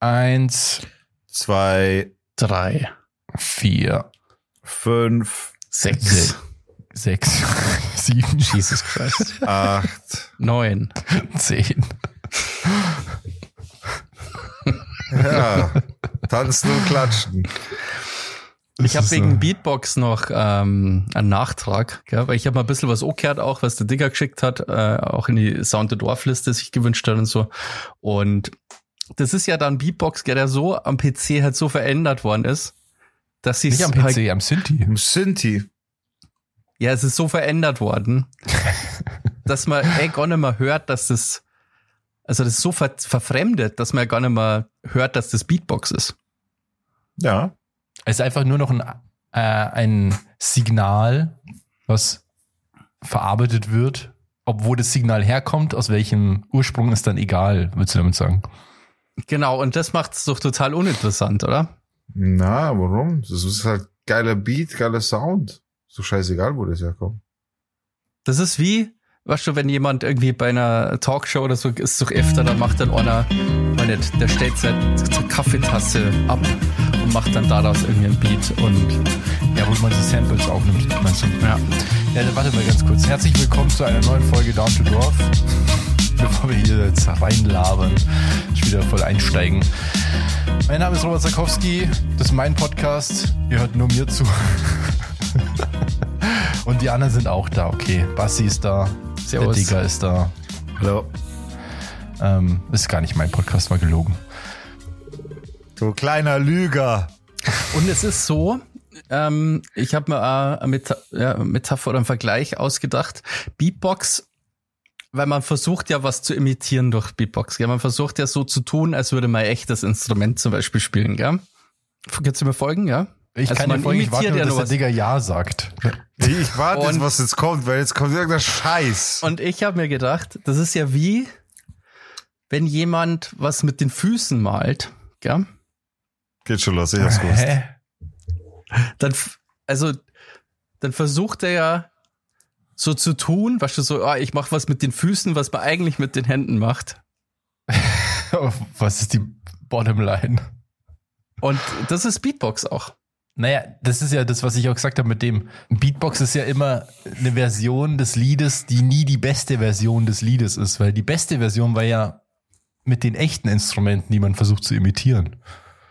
Eins, zwei, drei, vier, fünf, sechs, sechs, sieben, Jesus Christ, acht. neun. zehn. Ja, tanzen und klatschen. Ich habe wegen. Beatbox noch ähm, einen Nachtrag, gell? weil ich habe mal ein bisschen was angehört, auch was der Digger geschickt hat, äh, auch in die Sound the Dorf-Liste sich gewünscht hat und so. Und das ist ja dann Beatbox, gell, der so am PC halt so verändert worden ist, dass sie Nicht am halt, PC, am Synthi. Im Sinti. ja, es ist so verändert worden, dass man ey, gar nicht mehr hört, dass das, also das ist so ver verfremdet, dass man gar nicht mehr hört, dass das Beatbox ist. Ja. Es ist einfach nur noch ein, äh, ein Signal, was verarbeitet wird. Obwohl das Signal herkommt, aus welchem Ursprung ist dann egal, würdest du damit sagen? Genau, und das macht es doch total uninteressant, oder? Na, warum? Das ist halt geiler Beat, geiler Sound. So scheißegal, wo das herkommt. Das ist wie, weißt du, wenn jemand irgendwie bei einer Talkshow oder so ist doch öfter, dann macht dann einer, nicht, der stellt seine Kaffeetasse ab und macht dann daraus irgendwie ein Beat und Ja, wo man so Samples aufnimmt, meinst du? ja. Ja, dann warte mal ganz kurz. Herzlich willkommen zu einer neuen Folge Down to Dorf. Bevor wir hier jetzt reinlabern, ich wieder voll einsteigen. Mein Name ist Robert Sarkowski, das ist mein Podcast. Ihr hört nur mir zu. Und die anderen sind auch da, okay. Bassi ist da, Servus. der Digger ist da. Hallo. Ähm, ist gar nicht mein Podcast, war gelogen. Du kleiner Lüger. Und es ist so, ähm, ich habe mir äh, eine Meta ja, Metapher oder einen Vergleich ausgedacht. Beatbox, weil man versucht ja was zu imitieren durch Beatbox. Gell? Man versucht ja so zu tun, als würde man ein echtes Instrument zum Beispiel spielen. Gell? Kannst du mir folgen, ja? Ich Also kann dir folgen, ich warte nur, dass der. Digger Ja sagt. Ich warte jetzt, was jetzt kommt, weil jetzt kommt irgendein Scheiß. Und ich habe mir gedacht, das ist ja wie, wenn jemand was mit den Füßen malt, gell? Geht schon los, ich hab's gewusst. Hä? Dann, also, dann versucht er ja so zu tun, weißt du, so, ah, ich mache was mit den Füßen, was man eigentlich mit den Händen macht. Was ist die Bottomline? Und das ist Beatbox auch. Naja, das ist ja das, was ich auch gesagt habe mit dem Beatbox ist ja immer eine Version des Liedes, die nie die beste Version des Liedes ist, weil die beste Version war ja mit den echten Instrumenten, die man versucht zu imitieren.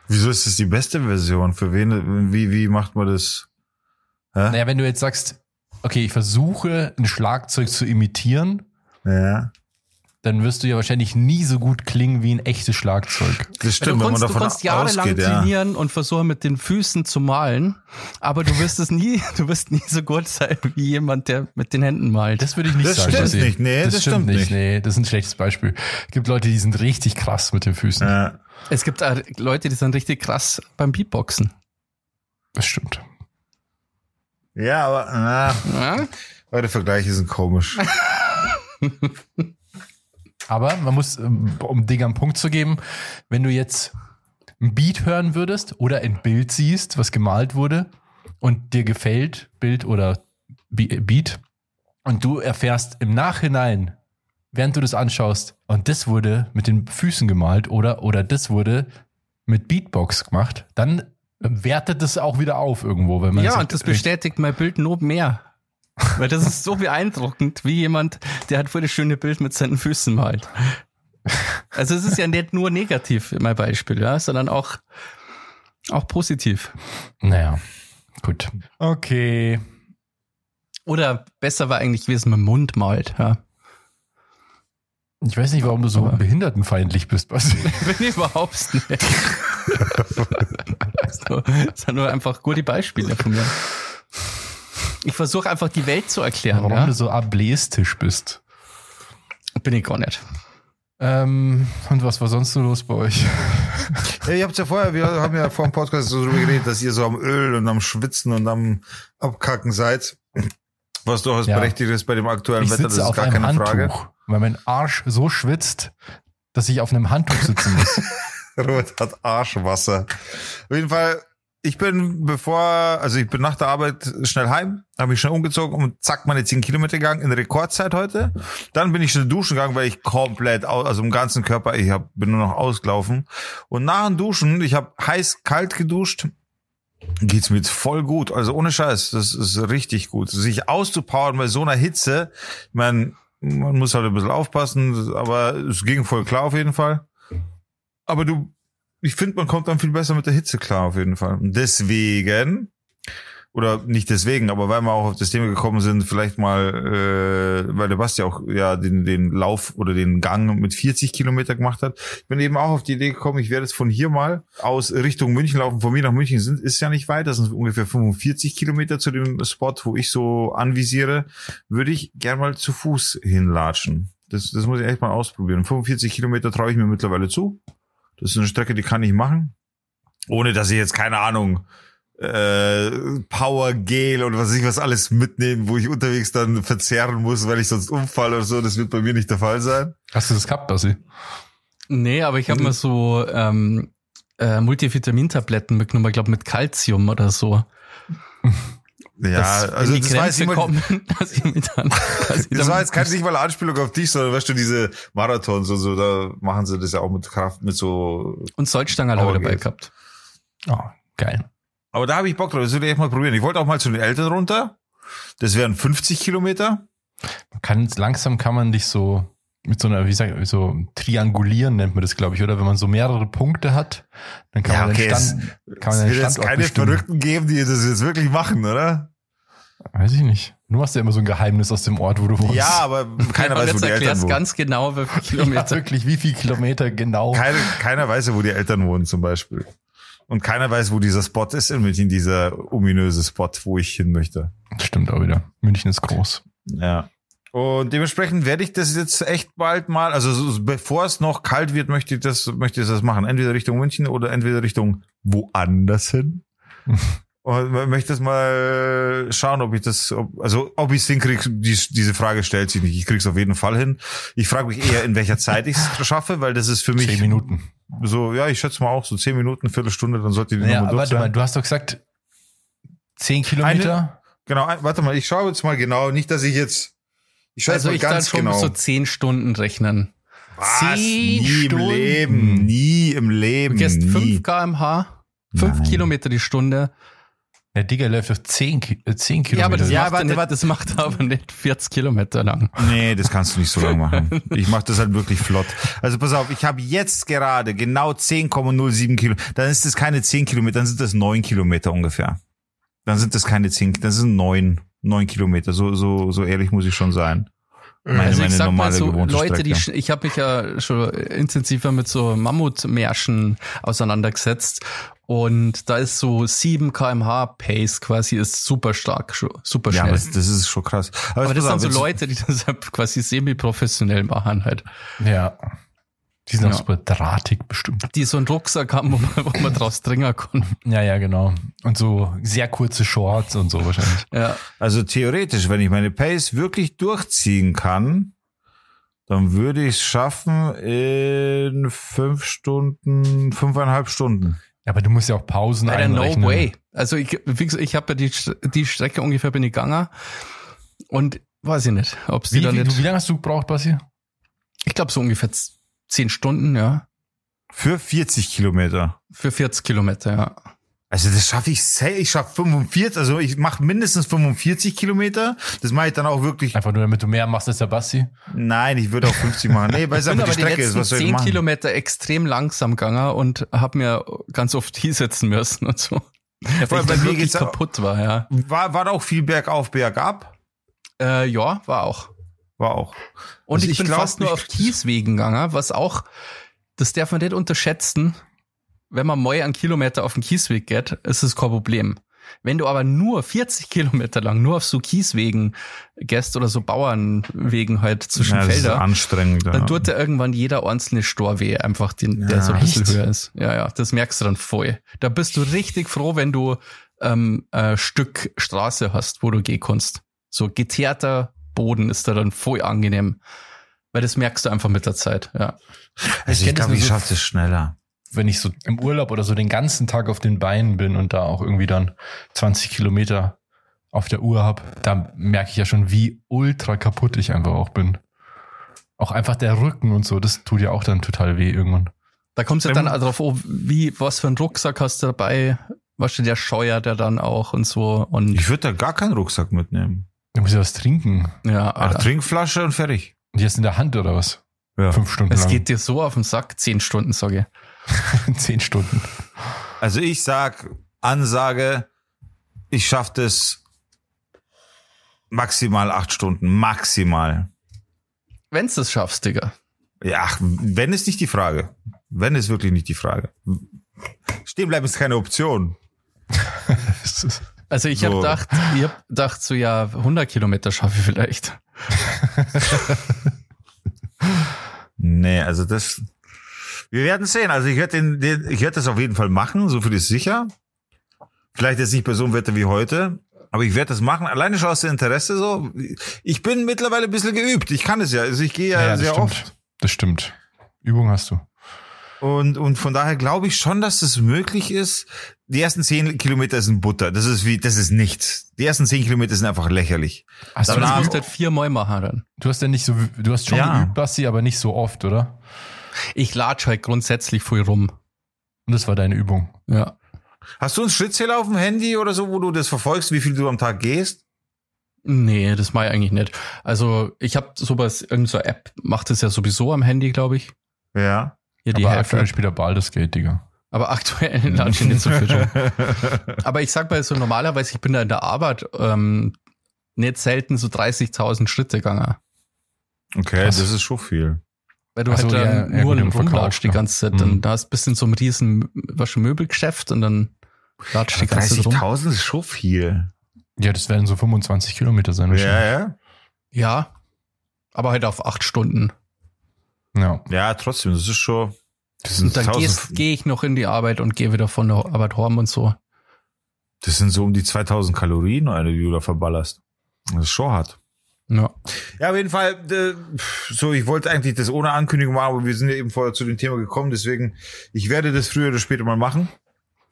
Wieso ist das die beste Version? Für wen, wie, wie macht man das? Hä? Naja, wenn du jetzt sagst, okay, ich versuche ein Schlagzeug zu imitieren, Ja. dann wirst du ja wahrscheinlich nie so gut klingen wie ein echtes Schlagzeug. Das stimmt, du wenn man kannst, du davon kannst jahrelang ausgeht, ja. trainieren und versuchen mit den Füßen zu malen, aber du wirst es nie, du wirst nie so gut sein wie jemand, der mit den Händen malt. Das würde ich nicht Das sagen. stimmt Basti. nicht. Nee, das stimmt nicht. Nee, das ist ein schlechtes Beispiel. Es gibt Leute, die sind richtig krass mit den Füßen. Ja. Es gibt auch Leute, die sind richtig krass beim Beatboxen. Das stimmt. Ja, aber na, Ja? eure Vergleiche sind komisch. Aber man muss, ähm, um Ding am Punkt zu geben, wenn du jetzt ein Beat hören würdest oder ein Bild siehst, was gemalt wurde und dir gefällt, Bild oder Be- Beat, und du erfährst im Nachhinein, während du das anschaust, und das wurde mit den Füßen gemalt oder, oder das wurde mit Beatbox gemacht, dann wertet das auch wieder auf irgendwo. Wenn man Ja, sagt, und das bestätigt mein Bild noch mehr. Weil das ist so beeindruckend, wie jemand, der hat voll das schöne Bild mit seinen Füßen malt. Also es ist ja nicht nur negativ, mein Beispiel, ja, sondern auch, auch positiv. Naja, gut. Okay. Oder besser war eigentlich, wie es mit dem Mund malt, ja. Ich weiß nicht, warum du so Aber- behindertenfeindlich bist, Basti. Bin ich überhaupt nicht. so, das sind nur einfach gute Beispiele von mir. Ich versuche einfach die Welt zu erklären, Warum ja? du so ableistisch bist. Bin ich gar nicht. Ähm, und was war sonst so los bei euch? Ja, ihr habt ja vorher, wir haben ja vor dem Podcast so drüber geredet, dass ihr so am Öl und am Schwitzen und am Abkacken seid. Was durchaus Ja. berechtigt ist bei dem aktuellen Ich Wetter, das ist gar keine Handtuch, Frage. weil mein Arsch so schwitzt, dass ich auf einem Handtuch sitzen muss. Robert hat Arschwasser. Auf jeden Fall ich bin bevor, also ich bin nach der Arbeit schnell heim, habe mich schnell umgezogen und zack, meine 10 Kilometer gegangen in Rekordzeit heute. Dann bin ich schnell duschen gegangen, weil ich komplett, au- also im ganzen Körper, ich hab, bin nur noch ausgelaufen. Und nach dem Duschen, ich habe heiß, kalt geduscht, geht's mir jetzt voll gut. Also ohne Scheiß, das ist richtig gut. Sich auszupowern bei so einer Hitze, mein, man muss halt ein bisschen aufpassen, aber es ging voll klar auf jeden Fall. Aber du, ich finde, man kommt dann viel besser mit der Hitze klar auf jeden Fall. Deswegen, oder nicht deswegen, aber weil wir auch auf das Thema gekommen sind, vielleicht mal, äh, weil der Basti auch ja den, den Lauf oder den Gang mit 40 Kilometer gemacht hat. Ich bin eben auch auf die Idee gekommen, ich werde jetzt von hier mal aus Richtung München laufen. Von mir nach München sind, ist ja nicht weit, das sind ungefähr 45 Kilometer zu dem Spot, wo ich so anvisiere. Würde ich gern mal zu Fuß hinlatschen. Das, das muss ich echt mal ausprobieren. 45 Kilometer traue ich mir mittlerweile zu. Das ist eine Strecke, die kann ich machen. Ohne dass ich jetzt, keine Ahnung, äh, Power Gel und was weiß ich was alles mitnehmen, wo ich unterwegs dann verzehren muss, weil ich sonst umfalle oder so. Das wird bei mir nicht der Fall sein. Hast du das gehabt, Basti? Nee, aber ich habe mir so ähm, äh, Multivitamintabletten mitgenommen, ich glaube mit Calcium oder so. Ja, dass, also das war, jetzt kommen, dass ich mich dann quasi das war jetzt keine nicht mal eine Anspielung auf dich, sondern weißt du, diese Marathons und so, da machen sie das ja auch mit Kraft, mit so. und Salzstangen habe ich dabei gehabt. Oh, geil. Aber da habe ich Bock drauf, das würde ich echt mal probieren. Ich wollte auch mal zu den Eltern runter. Das wären 50 Kilometer. Man kann langsam kann man dich so mit so einer, wie sag ich, so triangulieren nennt man das, glaube ich, oder? Wenn man so mehrere Punkte hat, dann kann Ja, man okay, den Stand, kann Es man den wird jetzt Standort keine bestimmen. Verrückten geben, die das jetzt wirklich machen, oder? Weiß ich nicht. Du hast ja immer so ein Geheimnis aus dem Ort, wo du wohnst. Ja, aber keiner weiß, wo jetzt die Eltern erklärst wohnen. ganz genau, wie viele ja, Kilometer. wirklich, wie viel Kilometer genau. Keine, keiner weiß ja, wo die Eltern wohnen zum Beispiel. Und keiner weiß, wo dieser Spot ist in München, dieser ominöse Spot, wo ich hin möchte. Stimmt auch wieder. München ist groß. Ja. Und dementsprechend werde ich das jetzt echt bald mal, also so, bevor es noch kalt wird, möchte ich das, möchte ich das machen. Entweder Richtung München oder entweder Richtung woanders hin. Und möchte das mal schauen, ob ich das, ob, also ob ich es hinkriege, die, diese Frage stellt sich nicht. Ich krieg's auf jeden Fall hin. Ich frage mich eher, in welcher Zeit ich es schaffe, weil das ist für mich Zehn Minuten. So, ja, ich schätze mal auch so zehn Minuten, Viertelstunde, dann sollte die Ja, Nummer aber durch warte mal, sein. du hast doch gesagt, zehn Kilometer. Genau, ein- warte mal, ich schaue jetzt mal genau, nicht, dass ich jetzt, ich schaue Also jetzt ich mal kann ganz schon genau. so zehn Stunden rechnen. Was? Zehn nie Stunden? im Leben, nie im Du Leben, gehst nie. 5 kmh, 5 Nein. Kilometer die Stunde. Der Digger läuft Ki- äh, zehn Kilometer. Ja, aber das, Ja, macht, warte, er nicht, warte. das macht er aber nicht 40 Kilometer lang. Nee, das kannst du nicht so lange machen. Ich mache das halt wirklich flott. Also pass auf, ich habe jetzt gerade genau 10,07 Kilo. Dann ist das keine 10 Kilometer, dann sind das 9 Kilometer ungefähr. Dann sind das keine 10, das sind 9, 9 Kilometer. So, so, so ehrlich muss ich schon sein. Meine, Also ich sag mal so, Leute, die, ich habe mich ja schon intensiver mit so Mammutmärschen auseinandergesetzt und da ist so 7 kmh Pace quasi ist super stark, super Ja, schnell. aber das, das ist schon krass. aber das pass sind so Leute, die das quasi semi-professionell machen halt. ja. Die sind auch Ja. super drahtig bestimmt. Die so einen Rucksack haben, wo man, wo man draus dringen kann. Ja, ja, genau. Und so sehr kurze Shorts und so wahrscheinlich. Ja. Also theoretisch, wenn ich meine Pace wirklich durchziehen kann, dann würde ich es schaffen in fünf Stunden, fünfeinhalb Stunden. Ja, aber du musst ja auch Pausen Alter, no einrechnen. way. Also ich, wie gesagt, ich habe ja die, die Strecke ungefähr bin ich gegangen und weiß ich nicht, ob sie Wie, da wie, nicht. wie lange hast du gebraucht, Basti? Ich glaube so ungefähr zehn Stunden, ja. Für 40 Kilometer. Für 40 Kilometer, ja. Also das schaffe ich safe. Ich schaffe 45, also ich mache mindestens 45 Kilometer. Das mache ich dann auch wirklich. Einfach nur, damit du mehr machst als der Basti. Nein, ich würde auch 50 machen. Nee, weil es Ich bin einfach die Strecke ist. Was soll ich 10 machen? Kilometer extrem langsam gegangen und habe mir ganz oft hinsetzen müssen und so. Ja, Vor allem weil bei mir geht's kaputt war, ja. War, war da auch viel bergauf, bergab? Äh, ja, war auch. War auch. Und Also ich, ich bin glaub, fast nur auf Kieswegen gegangen, was auch, das darf man nicht unterschätzen. Wenn man mal einen Kilometer auf den Kiesweg geht, ist es kein Problem. Wenn du aber nur 40 Kilometer lang nur auf so Kieswegen gehst oder so Bauernwegen halt zwischen Ja, Felder, anstrengend. ja. dann tut dir irgendwann jeder einzelne Stor weh, einfach den, der Ja, so ein bisschen echt? höher ist. Ja, ja, das merkst du dann voll. Da bist du richtig froh, wenn du ähm, ein Stück Straße hast, wo du gehen kannst. So geteerter Boden ist da dann voll angenehm. Weil das merkst du einfach mit der Zeit, ja. Also ich das glaube, ich so- schaffe das schneller. wenn ich so im Urlaub oder so den ganzen Tag auf den Beinen bin und da auch irgendwie dann 20 Kilometer auf der Uhr habe, da merke ich ja schon, wie ultra kaputt ich einfach auch bin. Auch einfach der Rücken und so, das tut ja auch dann total weh irgendwann. Da kommt es ja dann darauf, oh, wie, was für einen Rucksack hast du dabei? Was der scheuert der dann auch und so. Und Ich würde da gar keinen Rucksack mitnehmen. Da muss ich was trinken. ja, Ach, Alter. Trinkflasche und fertig. Und die hast in der Hand oder was? Ja. Fünf Stunden es lang. geht dir so auf den Sack, zehn Stunden, sage ich. Zehn Stunden. Also ich sag, Ansage, ich schaff das maximal acht Stunden. Maximal. Wenn's das schaffst, Digga. Ja, ach, wenn ist nicht die Frage. Wenn ist wirklich nicht die Frage. Stehen bleiben ist keine Option. Also ich So. hab hab gedacht, ich hab gedacht, so ja, 100 Kilometer schaffe ich vielleicht. Nee, also das. Wir werden sehen. Also ich werde den, den, ich werde das auf jeden Fall machen, so viel ist sicher. Vielleicht jetzt nicht bei so einem Wetter wie heute, aber ich werde das machen. Alleine schon aus dem Interesse so. Ich bin mittlerweile ein bisschen geübt. Ich kann es ja. Also ich gehe ja, Ja, sehr stimmt. oft. Das stimmt. Übung hast du. Und, und von daher glaube ich schon, dass es möglich ist. Die ersten zehn Kilometer sind Butter. Das ist wie, das ist nichts. Die ersten zehn Kilometer sind einfach lächerlich. Aber du, musst du halt viermal machen dann. du hast ja nicht so, du hast schon Ja. geübt, Basti, aber nicht so oft, oder? Ich latsch halt grundsätzlich viel rum. Und das war deine Übung. Ja. Hast du einen Schrittzähler auf dem Handy oder so, wo du das verfolgst, wie viel du am Tag gehst? Nee, das mache ich eigentlich nicht. Also ich habe sowas, irgendeine so App macht das ja sowieso am Handy, glaube ich. Ja. Hier die aber Hälfte. aktuell spielt er Baldur's Gate, Digga. Aber aktuell latsche ich nicht so viel. Aber ich sag mal so normalerweise, ich bin da in der Arbeit ähm, nicht selten so 30.000 Schritte gegangen. Okay, Krass. das ist schon viel. Weil du Ach so, halt ja, dann ja, nur Verkauf, rumlatscht die ganze Zeit. Mhm. Dann da hast bist in so einem riesen was schon Möbelgeschäft und dann latscht die ganze Zeit rum. 30.000 ist schon viel. Ja, das werden so 25 Kilometer sein. Ja, ja. Ja. Aber halt auf acht Stunden. Ja. Ja, trotzdem, das ist schon. Das sind, Und dann 1000 gehe ich noch in die Arbeit und gehe wieder von der Arbeit heim und so. das sind so um die 2000 Kalorien, Alter, die du da verballerst. Das ist schon hart. Ja. Ja, auf jeden Fall, äh, so, ich wollte eigentlich das ohne Ankündigung machen, aber wir sind ja eben vorher zu dem Thema gekommen, deswegen, ich werde das früher oder später mal machen.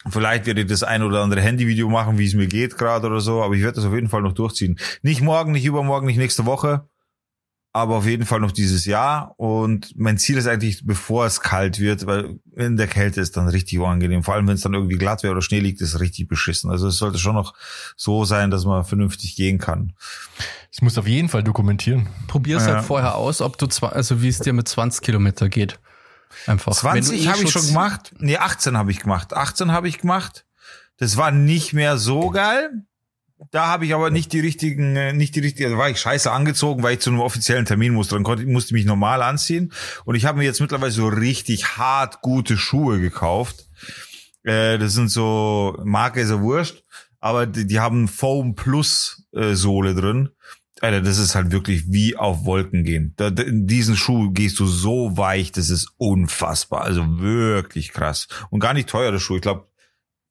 Vielleicht werde ich das ein oder andere Handyvideo machen, wie es mir geht gerade oder so, aber ich werde das auf jeden Fall noch durchziehen. Nicht morgen, nicht übermorgen, nicht nächste Woche, aber auf jeden Fall noch dieses Jahr. Und mein Ziel ist eigentlich, bevor es kalt wird, weil in der Kälte ist dann richtig unangenehm. Vor allem, wenn es dann irgendwie glatt wäre oder Schnee liegt, ist es richtig beschissen. Also es sollte schon noch so sein, dass man vernünftig gehen kann. Das musst du auf jeden Fall dokumentieren. Probier's Ja. halt vorher aus, ob du zwar, also wie es dir mit 20 Kilometer geht. Einfach. Wenn du 20 eh habe ich schon gemacht. Nee, 18 habe ich gemacht. 18 habe ich gemacht. Das war nicht mehr so geil. Da habe ich aber nicht die richtigen, äh, nicht die richtigen, da war ich scheiße angezogen, weil ich zu einem offiziellen Termin musste. Dann konnte, musste ich mich normal anziehen. Und ich habe mir jetzt mittlerweile so richtig hart gute Schuhe gekauft. Äh, das sind so, Marke ist ja wurscht, aber die, die haben Foam Plus äh, Sohle drin. Alter, das ist halt wirklich wie auf Wolken gehen. Da, in diesen Schuh gehst du so weich, das ist unfassbar. Also wirklich krass. Und gar nicht teuer, der Schuh. Ich glaube,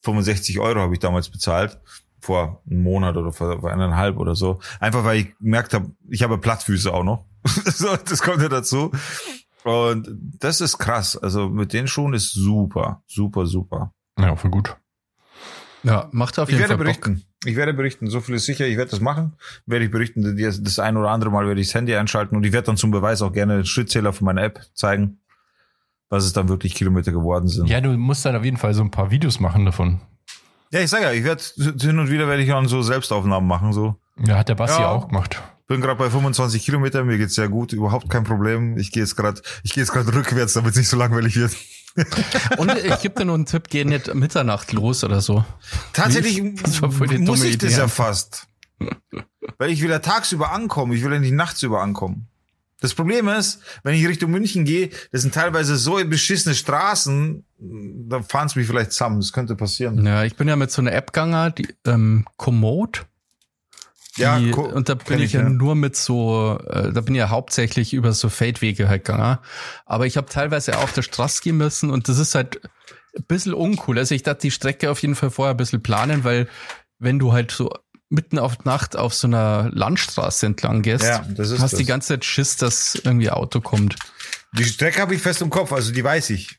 65 Euro habe ich damals bezahlt. Vor einem Monat oder vor, vor eineinhalb oder so. Einfach weil ich gemerkt habe, ich habe Plattfüße auch noch. so, das kommt ja dazu. Und das ist krass. Also mit den Schuhen ist super, super, super. Ja, voll gut. Ja, macht auf Ich jeden werde Fall Bock. berichten. Ich werde berichten. So viel ist sicher. Ich werde das machen. Werde ich berichten. Das das ein oder andere Mal werde ich das Handy einschalten und ich werde dann zum Beweis auch gerne den Schrittzähler von meiner App zeigen, was es dann wirklich Kilometer geworden sind. Ja, du musst dann auf jeden Fall so ein paar Videos machen davon. Ja, ich sage ja, ich werde hin und wieder werde ich auch so Selbstaufnahmen machen. So Ja, hat der Basti Ja. auch gemacht. bin gerade bei 25 Kilometern. Mir geht's sehr gut. Überhaupt kein Problem. Ich gehe jetzt gerade, ich gehe jetzt gerade rückwärts, damit es nicht so langweilig wird. Und ich gebe dir noch einen Tipp, geh nicht Mitternacht los oder so. Tatsächlich Das war voll die muss ich das ja fast. Weil ich will ja tagsüber ankommen, ich will ja nicht nachtsüber ankommen. Das Problem ist, wenn ich Richtung München gehe, das sind teilweise so beschissene Straßen, da fahren es mich vielleicht zusammen. Das könnte passieren. Ja, ich bin ja mit so einer App gegangen, die ähm, Komoot. Ja, Die, und da bin ich, ich, ja, ja. nur mit so, äh, da bin ich ja hauptsächlich über so Feldwege halt gegangen. Aber ich habe teilweise auch auf der Straße gehen müssen und das ist halt ein bisschen uncool. Also ich dachte, die Strecke auf jeden Fall vorher ein bisschen planen, weil wenn du halt so mitten auf Nacht auf so einer Landstraße entlang gehst, Ja, das ist hast das. die ganze Zeit Schiss, dass irgendwie ein Auto kommt. Die Strecke habe ich fest im Kopf, also die weiß ich.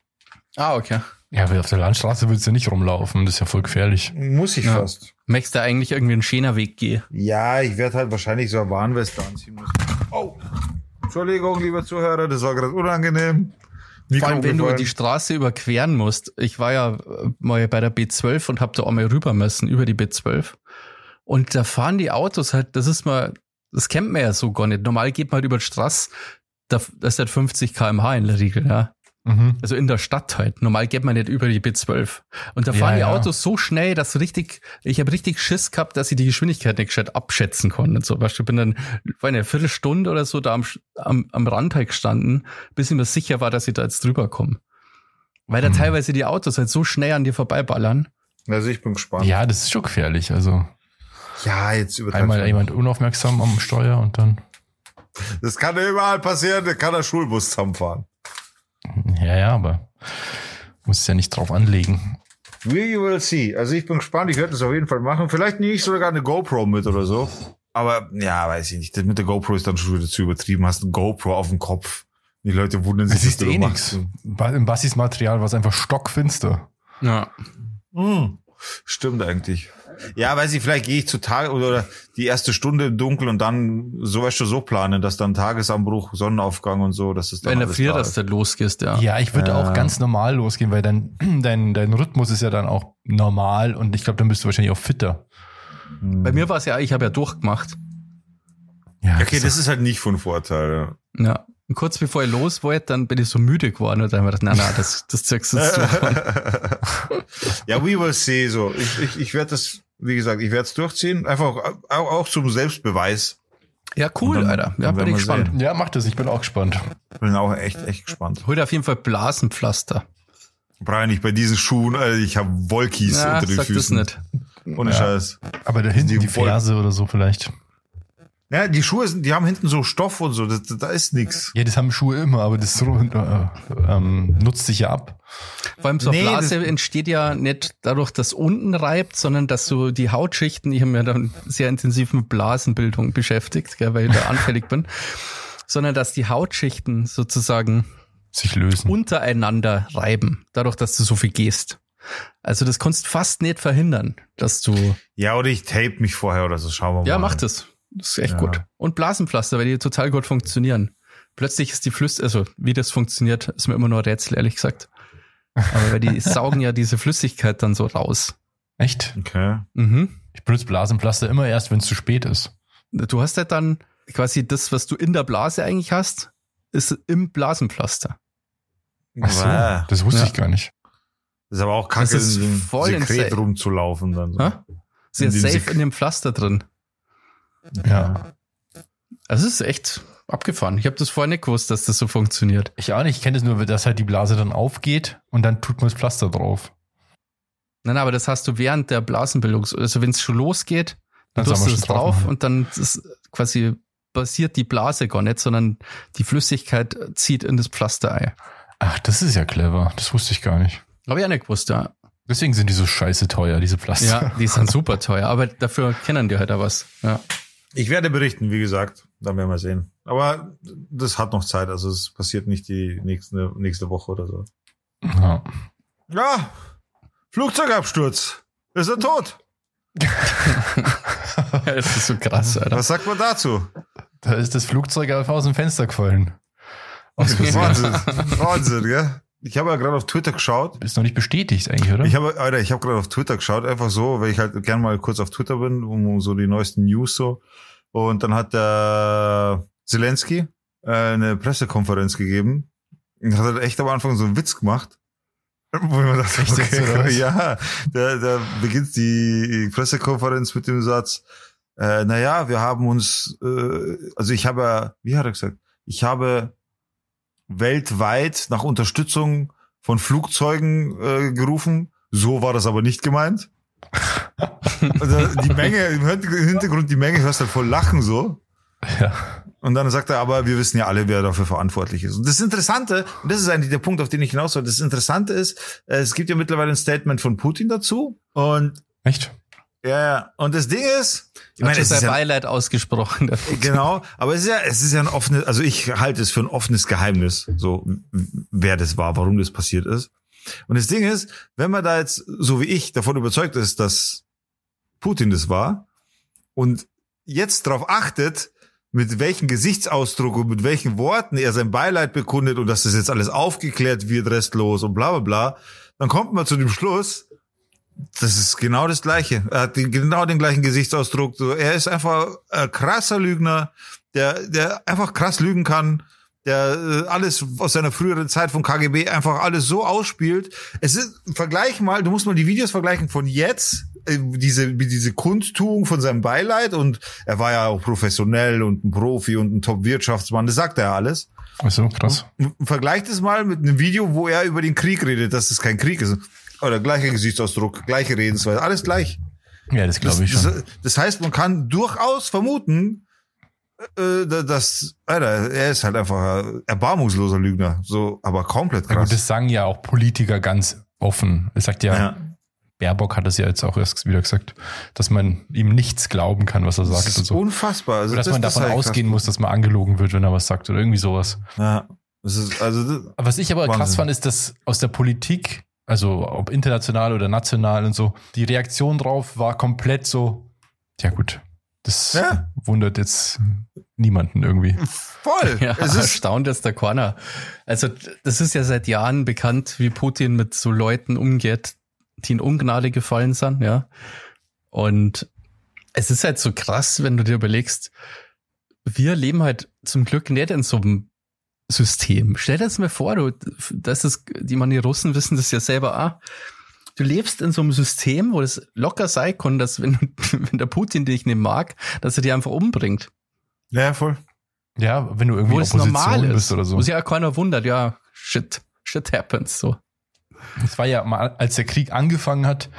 Ah, okay. Ja, aber auf der Landstraße willst du nicht rumlaufen. Das ist ja voll gefährlich. Muss ich Ja. fast. Möchtest du eigentlich irgendwie einen schöner Weg gehen? Ja, ich werde halt wahrscheinlich so eine Warnweste anziehen müssen. Oh. Entschuldigung, lieber Zuhörer, das war gerade unangenehm. Vor allem, wenn du gefallen. die Straße überqueren musst. Ich war ja äh, mal bei der B12 und hab da einmal rüber müssen, über die B12. Und da fahren die Autos halt, das ist mal, das kennt man ja so gar nicht. Normal geht man halt über die Straße, da, das ist halt 50 kmh in der Regel, ja. Mhm. Also in der Stadt halt. Normal geht man nicht über die B12. Und da Ja, fahren die ja. Autos so schnell, dass richtig, ich habe richtig Schiss gehabt, dass ich die Geschwindigkeit nicht gescheit abschätzen konnte. Und so, weißt du, ich bin dann, war eine Viertelstunde oder so da am, am, am Rand halt gestanden, bis ich mir sicher war, dass ich da jetzt drüber komme. Weil da Hm. teilweise die Autos halt so schnell an dir vorbeiballern. Also ich bin gespannt. Ja, das ist schon gefährlich. Also Ja, jetzt übertreibst einmal jemand unaufmerksam am Steuer und dann. Das kann ja überall passieren, da kann der Schulbus zusammenfahren. Ja, ja, aber muss es ja nicht drauf anlegen. We will see. Also ich bin gespannt, ich werde das auf jeden Fall machen. Vielleicht nehme ich sogar eine GoPro mit oder so. Aber ja, weiß ich nicht. Das mit der GoPro ist dann schon wieder zu übertrieben. Hast eine GoPro auf dem Kopf. Die Leute wundern sich, Das ist eh. Ba- Im Bassis Material war es einfach stockfinster. Ja. Hm, stimmt eigentlich. Ja, weiß ich, vielleicht gehe ich zu Tage oder, die erste Stunde im Dunkeln und dann so weißt du so planen, dass dann Tagesanbruch, Sonnenaufgang und so, dass es dann Wenn der alles Frier da das ist. da losgehst, ja. Ja, ich würde Ja. auch ganz normal losgehen, weil dein, dein, dein Rhythmus ist ja dann auch normal und ich glaube, dann bist du wahrscheinlich auch fitter. Bei mir war es ja, ich habe ja durchgemacht. Ja, Okay, das ist halt nicht von Vorteil. Ja. Ja. Und kurz bevor ich los wollte, dann bin ich so müde geworden und dann habe ich gedacht, nein, nein, das, das zeigst du jetzt ja, we will see. So, ich, ich, ich werde das, wie gesagt, ich werde es durchziehen. Einfach auch, auch zum Selbstbeweis. Ja, cool, dann- Alter. Ja, bin ich gespannt. sehen. Ja, mach das, ich bin auch gespannt. Bin auch echt, echt gespannt. Hol dir auf jeden Fall Blasenpflaster. Brian, ich bei diesen Schuhen, Alter, ich habe Wolkis Ja, unter den sag das Füßen. nicht. Ohne Ja. Scheiß. Aber da hinten Die die, Ferse oder so vielleicht. Ja, die Schuhe sind, die haben hinten so Stoff und so, da ist nix. Ja, das haben Schuhe immer, aber das so, äh, ähm, nutzt sich ja ab. Vor allem so eine Nee, Blase entsteht ja nicht dadurch, dass unten reibt, sondern dass so die Hautschichten, ich habe mir dann sehr intensiv mit Blasenbildung beschäftigt, gell, weil ich da anfällig bin, sondern dass die Hautschichten sozusagen Sich lösen. untereinander reiben, dadurch, dass du so viel gehst. Also das kannst fast nicht verhindern, dass du, Ja, oder ich tape mich vorher oder so, schauen wir mal. ja, mach das. Das ist echt Ja. gut. Und Blasenpflaster, weil die total gut funktionieren. Plötzlich ist die Flüssigkeit, also wie das funktioniert, ist mir immer nur ein Rätsel, ehrlich gesagt. Aber weil die saugen ja diese Flüssigkeit dann so raus. Echt? Okay. Mhm. Ich benutze Blasenpflaster immer erst, wenn es zu spät ist. Du hast halt dann quasi das, was du in der Blase eigentlich hast, ist im Blasenpflaster. Ach so, das wusste Ja. ich gar nicht. Das ist aber auch kacke, Das ist voll Sekret insane. rumzulaufen dann. So. In dem safe Sek- in dem Pflaster drin. Ja. Also es ist echt abgefahren. Ich habe das vorher nicht gewusst, dass das so funktioniert. Ich auch nicht. Ich kenne es nur, dass halt die Blase dann aufgeht und dann tut man das Pflaster drauf. Nein, aber das hast du während der Blasenbildung, also wenn es schon losgeht, dann tust du das schon drauf und dann ist quasi passiert die Blase gar nicht, sondern die Flüssigkeit zieht in das Pflaster ein. Ach, das ist ja clever. Das wusste ich gar nicht. Habe ich auch nicht gewusst, ja. Deswegen sind die so scheiße teuer, diese Pflaster. Ja, die sind super teuer, aber dafür kennen die halt auch was. Ja. Ich werde berichten, wie gesagt. Dann werden wir sehen. Aber das hat noch Zeit. Also es passiert nicht die nächste, nächste Woche oder so. Ja. Ja, Flugzeugabsturz. Ist er tot? Das ist so krass, Alter. Was sagt man dazu? Da ist das Flugzeug einfach aus dem Fenster gefallen. Wahnsinn. Wahnsinn, gell? Ich habe ja gerade auf Twitter geschaut. Ist noch nicht bestätigt eigentlich, oder? Ich habe, Alter, ich habe gerade auf Twitter geschaut, einfach so, weil ich halt gern mal kurz auf Twitter bin, um so die neuesten News so. Und dann hat der Zelensky äh, eine Pressekonferenz gegeben. Und hat halt echt am Anfang so einen Witz gemacht. Wo ich mir dachte, okay, ja, da, da beginnt die Pressekonferenz mit dem Satz, äh, naja, wir haben uns, äh, also ich habe, wie hat er gesagt, ich habe weltweit nach Unterstützung von Flugzeugen äh, gerufen. So war das aber nicht gemeint. also die Menge, im Hintergrund die Menge hörst halt voll lachen so. Ja. Und dann sagt er, aber wir wissen ja alle, wer dafür verantwortlich ist. Und das Interessante, und das ist eigentlich der Punkt, auf den ich hinaus soll, das Interessante ist, es gibt ja mittlerweile ein Statement von Putin dazu. Und Echt? Ja, ja, und das Ding ist, ich meine, es ist sein ja, Beileid ausgesprochen. dafür. Genau, aber es ist ja, es ist ja ein offenes, also ich halte es für ein offenes Geheimnis, so wer das war, warum das passiert ist. Und das Ding ist, wenn man da jetzt, so wie ich, davon überzeugt ist, dass Putin das war und jetzt darauf achtet, mit welchem Gesichtsausdruck und mit welchen Worten er sein Beileid bekundet und dass das jetzt alles aufgeklärt wird, restlos und bla bla bla, dann kommt man zu dem Schluss, das ist genau das Gleiche. Er hat den, genau den gleichen Gesichtsausdruck. So, Er ist einfach ein krasser Lügner, der, der einfach krass lügen kann, der äh, alles aus seiner früheren Zeit vom KGB einfach alles so ausspielt. Es ist, vergleich mal, du musst mal die Videos vergleichen von jetzt, äh, diese, diese Kundtuung von seinem Beileid und er war ja auch professionell und ein Profi und ein Top-Wirtschaftsmann, das sagt er ja alles. Ach so, krass. Vergleicht es mal mit einem Video, wo er über den Krieg redet, dass es kein Krieg ist. Oder gleicher Gesichtsausdruck, gleiche Redensweise, alles gleich. Ja, das glaube ich Das, schon. das, das heißt, man kann durchaus vermuten, äh, da- dass, Alter, er ist halt einfach ein erbarmungsloser Lügner. So, aber komplett Ja, krass. gut, das sagen ja auch Politiker ganz offen. Es sagt ja, ja. Baerbock hat es ja jetzt auch erst wieder gesagt, dass man ihm nichts glauben kann, was er Das sagt ist und so. unfassbar. Also dass das, man das davon halt ausgehen krass. muss, dass man angelogen wird, wenn er was sagt oder irgendwie sowas. Ja. Das ist, also, das, Was ich aber krass Wahnsinn. fand, ist, dass aus der Politik, also ob international oder national und so, die Reaktion drauf war komplett so, ja gut, das Ja. wundert jetzt niemanden irgendwie. voll. Ja, es ist, erstaunt ist der Corner. Also, das ist ja seit Jahren bekannt, wie Putin mit so Leuten umgeht, die in Ungnade gefallen sind, ja. Und es ist halt so krass, wenn du dir überlegst, wir leben halt zum Glück nicht in so einem System. Stell dir das mal vor, du, das ist, die man die Russen wissen das ja selber auch. Du lebst in so einem System, wo es locker sein kann, dass wenn, wenn der Putin dich nicht mag, dass er dich einfach umbringt. ja, voll. Ja, wenn du irgendwie wo es Opposition normal ist. bist oder so. Wo sich ja keiner wundert, ja, shit, shit happens, so. Es war ja mal, als der Krieg angefangen hat,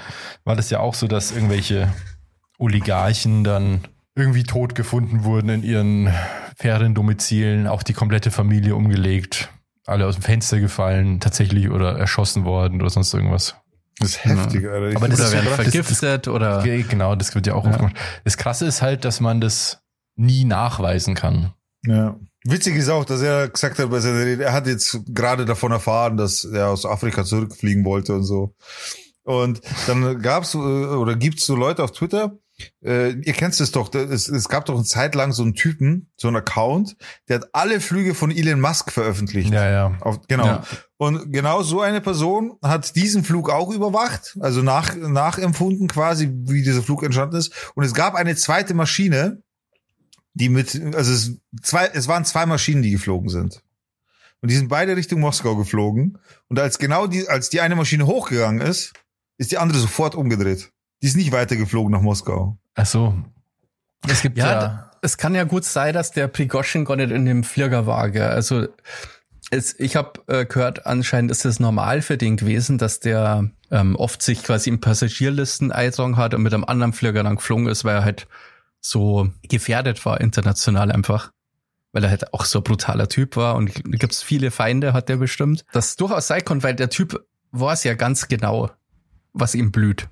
war das ja auch so, dass irgendwelche Oligarchen dann irgendwie tot gefunden wurden in ihren Feriendomizilen, auch die komplette Familie umgelegt, alle aus dem Fenster gefallen, tatsächlich oder erschossen worden oder sonst irgendwas. Das ist heftig, Alter. Ich Aber das Oder ist werden so krass, vergiftet oder. Ge- Genau, das wird ja auch Ja. oft gemacht. Das Krasse ist halt, dass man das nie nachweisen kann. Ja. Witzig ist auch, dass er gesagt hat bei seiner Rede, er hat jetzt gerade davon erfahren, dass er aus Afrika zurückfliegen wollte und so. Und dann gab's äh, oder gibt's so Leute auf Twitter, äh, ihr kennt es doch, es, es gab doch eine Zeit lang so einen Typen, so einen Account, der hat alle Flüge von Elon Musk veröffentlicht. Ja, ja. Auf, genau. Ja. Und genau so eine Person hat diesen Flug auch überwacht, also nach, nachempfunden quasi, wie dieser Flug entstanden ist. Und es gab eine zweite Maschine, die mit, also es, zwei, es waren zwei Maschinen, die geflogen sind. Und die sind beide Richtung Moskau geflogen. Und als genau die, als die eine Maschine hochgegangen ist, ist die andere sofort umgedreht. Die ist nicht weitergeflogen nach Moskau. Ach so. Es gibt Ja, ja, es kann ja gut sein, dass der Prigoschin gar nicht in dem Flieger war. Gell? Also es, ich habe äh, gehört, anscheinend ist es normal für den gewesen, dass der ähm, oft sich quasi in Passagierlisten eintragen hat und mit einem anderen Flieger dann geflogen ist, weil er halt so gefährdet war international einfach. Weil er halt auch so ein brutaler Typ war und da gibt's viele Feinde, hat der bestimmt. Das durchaus sein kann, weil der Typ weiß ja ganz genau, was ihm blüht.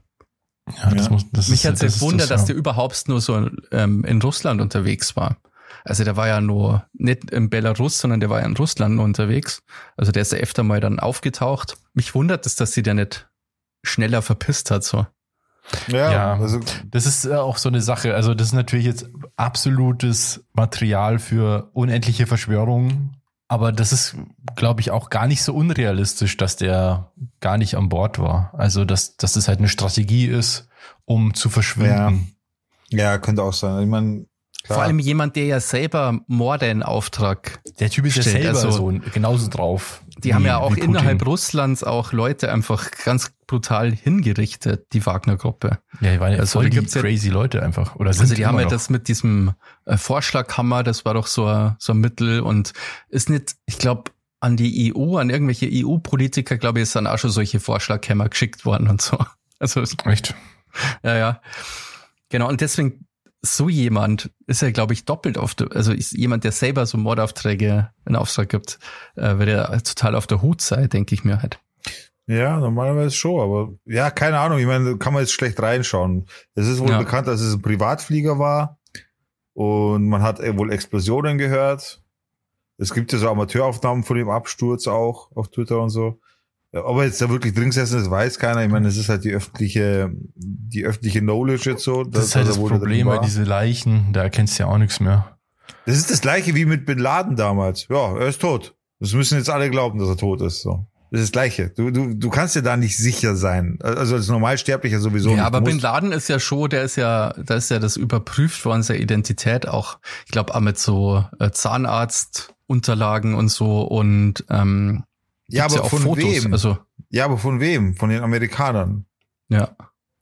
Ja, das Ja. muss, das Mich ist, hat das es ist gewundert, das, dass der überhaupt nur so ähm, in Russland unterwegs war. Also der war ja nur nicht in Belarus, sondern der war ja in Russland nur unterwegs. Also der ist ja öfter mal dann aufgetaucht. Mich wundert es, dass sie der nicht schneller verpisst hat, so. Ja, Ja. also Das ist äh, auch so eine Sache. Also das ist natürlich jetzt absolutes Material für unendliche Verschwörungen. Aber das ist, glaube ich, auch gar nicht so unrealistisch, dass der gar nicht an Bord war. Also, dass, dass das halt eine Strategie ist, um zu verschwinden. ja, könnte auch sein. Ich meine, Vor allem jemand, der ja selber Morde in Auftrag. Der Typ ist ja selber also- so genauso drauf. Die wie- haben ja auch innerhalb Russlands auch Leute einfach ganz brutal hingerichtet, die Wagner-Gruppe. Ja, die waren ja Also, voll die gibt's ja- crazy Leute einfach. Oder sind Also die haben ja das mit diesem äh, Vorschlaghammer, das war doch so, ein- so ein Mittel und ist nicht, ich glaube, an die EU, an irgendwelche EU-Politiker, glaube ich, ist dann auch schon solche Vorschlaghämmer geschickt worden und so. Also Echt? ja, ja. Genau, und deswegen so jemand ist ja, glaube ich, doppelt auf der, also ist jemand, der selber so Mordaufträge in Auftrag gibt, äh, wird ja total auf der Hut sein, denke ich mir halt. Ja, normalerweise schon, aber ja, keine Ahnung. Ich meine, da kann man jetzt schlecht reinschauen. Es ist wohl Ja. bekannt, dass es ein Privatflieger war und man hat wohl Explosionen gehört. Es gibt ja so Amateuraufnahmen von dem Absturz auch auf Twitter und so. Ob er jetzt da wirklich drin gesessen ist, weiß keiner. Ich meine, es ist halt die öffentliche, die öffentliche Knowledge jetzt so. Das ist halt das Problem, weil diese Leichen, da erkennst du ja auch nichts mehr. Das ist das gleiche wie mit Bin Laden damals. Ja, er ist tot. Das müssen jetzt alle glauben, dass er tot ist. So. Das ist das Gleiche. Du, du, du kannst ja da nicht sicher sein. Also als Normalsterblicher sowieso. Ja, nicht. aber Bin Laden ist ja schon, der ist ja, da ist ja das überprüft worden, seine Identität auch. Ich glaube auch mit so äh, Zahnarztunterlagen und so und ähm, ja, aber auch von Fotos. wem? Also ja, aber von wem? Von den Amerikanern. ja.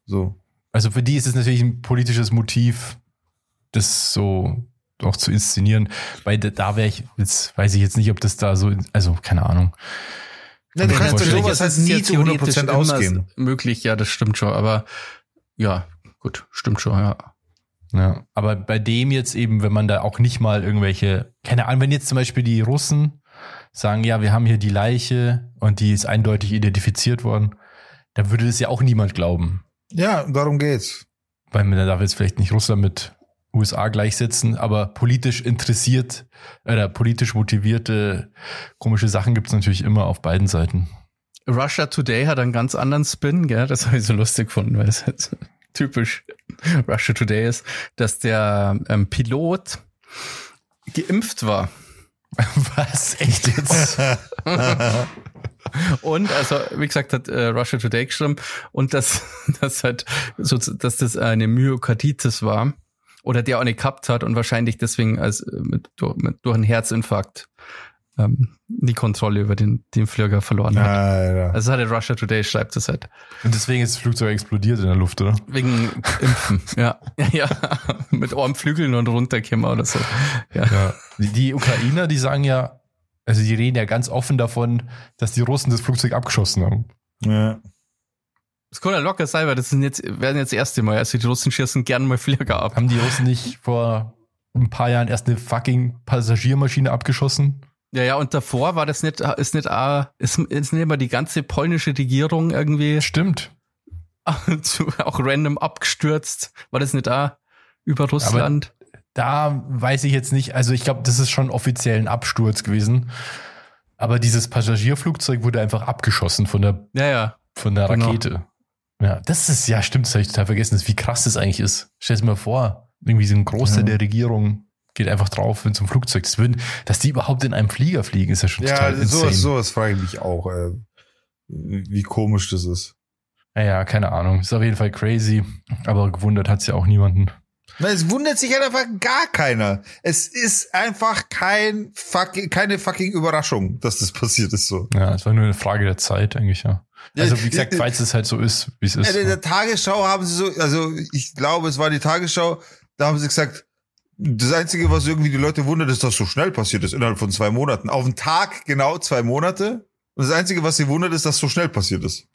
So. Also für die ist es natürlich ein politisches Motiv, das so auch zu inszenieren. Weil da- da wäre ich, jetzt weiß ich jetzt nicht, ob das da so, also keine Ahnung. Ja, du Ja, kannst bei natürlich sowas halt nie ja zu 100% theoretisch immer ausgehen. Möglich, ja, das stimmt schon, aber ja, gut, stimmt schon, ja. Ja, aber bei dem jetzt eben, wenn man da auch nicht mal irgendwelche, keine Ahnung, wenn jetzt zum Beispiel die Russen sagen, ja, wir haben hier die Leiche und die ist eindeutig identifiziert worden, dann würde das ja auch niemand glauben. Ja, darum geht's. Weil man darf jetzt vielleicht nicht Russland mit USA gleichsetzen, aber politisch interessiert oder politisch motivierte komische Sachen gibt es natürlich immer auf beiden Seiten. Russia Today hat einen ganz anderen Spin, gell? Das habe ich so lustig gefunden, weil es jetzt typisch Russia Today ist, dass der ähm, Pilot geimpft war. Was? Echt jetzt? Und also, wie gesagt, hat äh, Russia Today geschrieben und dass das halt so, dass das eine Myokarditis war oder der auch nicht gehabt hat und wahrscheinlich deswegen als äh, mit, durch, mit, durch einen Herzinfarkt ähm, die Kontrolle über den, den Flieger verloren hat. Alter. Also hat der Russia Today schreibt das halt. Und deswegen ist das Flugzeug explodiert in der Luft, oder? Wegen Impfen. ja. ja, ja. Mit Armflügeln und runterkommen oder so. Ja. Ja. Die, die Ukrainer, die sagen ja, also die reden ja ganz offen davon, dass die Russen das Flugzeug abgeschossen haben. Ja. Das kann ja locker sein, weil das sind jetzt, werden jetzt das erste Mal. Also die Russen schießen gerne mal Flieger ab. Haben die Russen nicht vor ein paar Jahren erst eine fucking Passagiermaschine abgeschossen? Ja, ja, und davor war das nicht, ist nicht, auch, ist, ist nicht immer die ganze polnische Regierung irgendwie Stimmt. auch random abgestürzt. War das nicht da über Russland? Da weiß ich jetzt nicht, also ich glaube, das ist schon offiziell ein Absturz gewesen. Aber dieses Passagierflugzeug wurde einfach abgeschossen von der, ja, ja. von der Genau. Rakete. Ja, das ist, ja, stimmt, das habe ich total vergessen, wie krass das eigentlich ist. Stell dir mal vor, irgendwie so ein Großteil Ja. der Regierung geht einfach drauf so ein Flugzeug. Das würden, dass die überhaupt in einem Flieger fliegen, ist ja schon Ja, total insane. sowas, sowas frage ich mich auch, äh, wie komisch das ist. Naja, keine Ahnung. Ist auf jeden Fall crazy. Aber gewundert hat's ja auch niemanden. Na, es wundert sich halt einfach gar keiner. Es ist einfach kein fucking, keine fucking Überraschung, dass das passiert ist so. Ja, es war nur eine Frage der Zeit, eigentlich, ja. Also, wie gesagt, Ja, falls es halt so ist, wie es Ja, ist. in der Tagesschau haben sie so, also ich glaube, es war die Tagesschau, da haben sie gesagt, das Einzige, was irgendwie die Leute wundert, ist, dass so schnell passiert ist, innerhalb von zwei Monaten. Auf den Tag genau zwei Monate. Und das Einzige, was sie wundert, ist, dass so schnell passiert ist.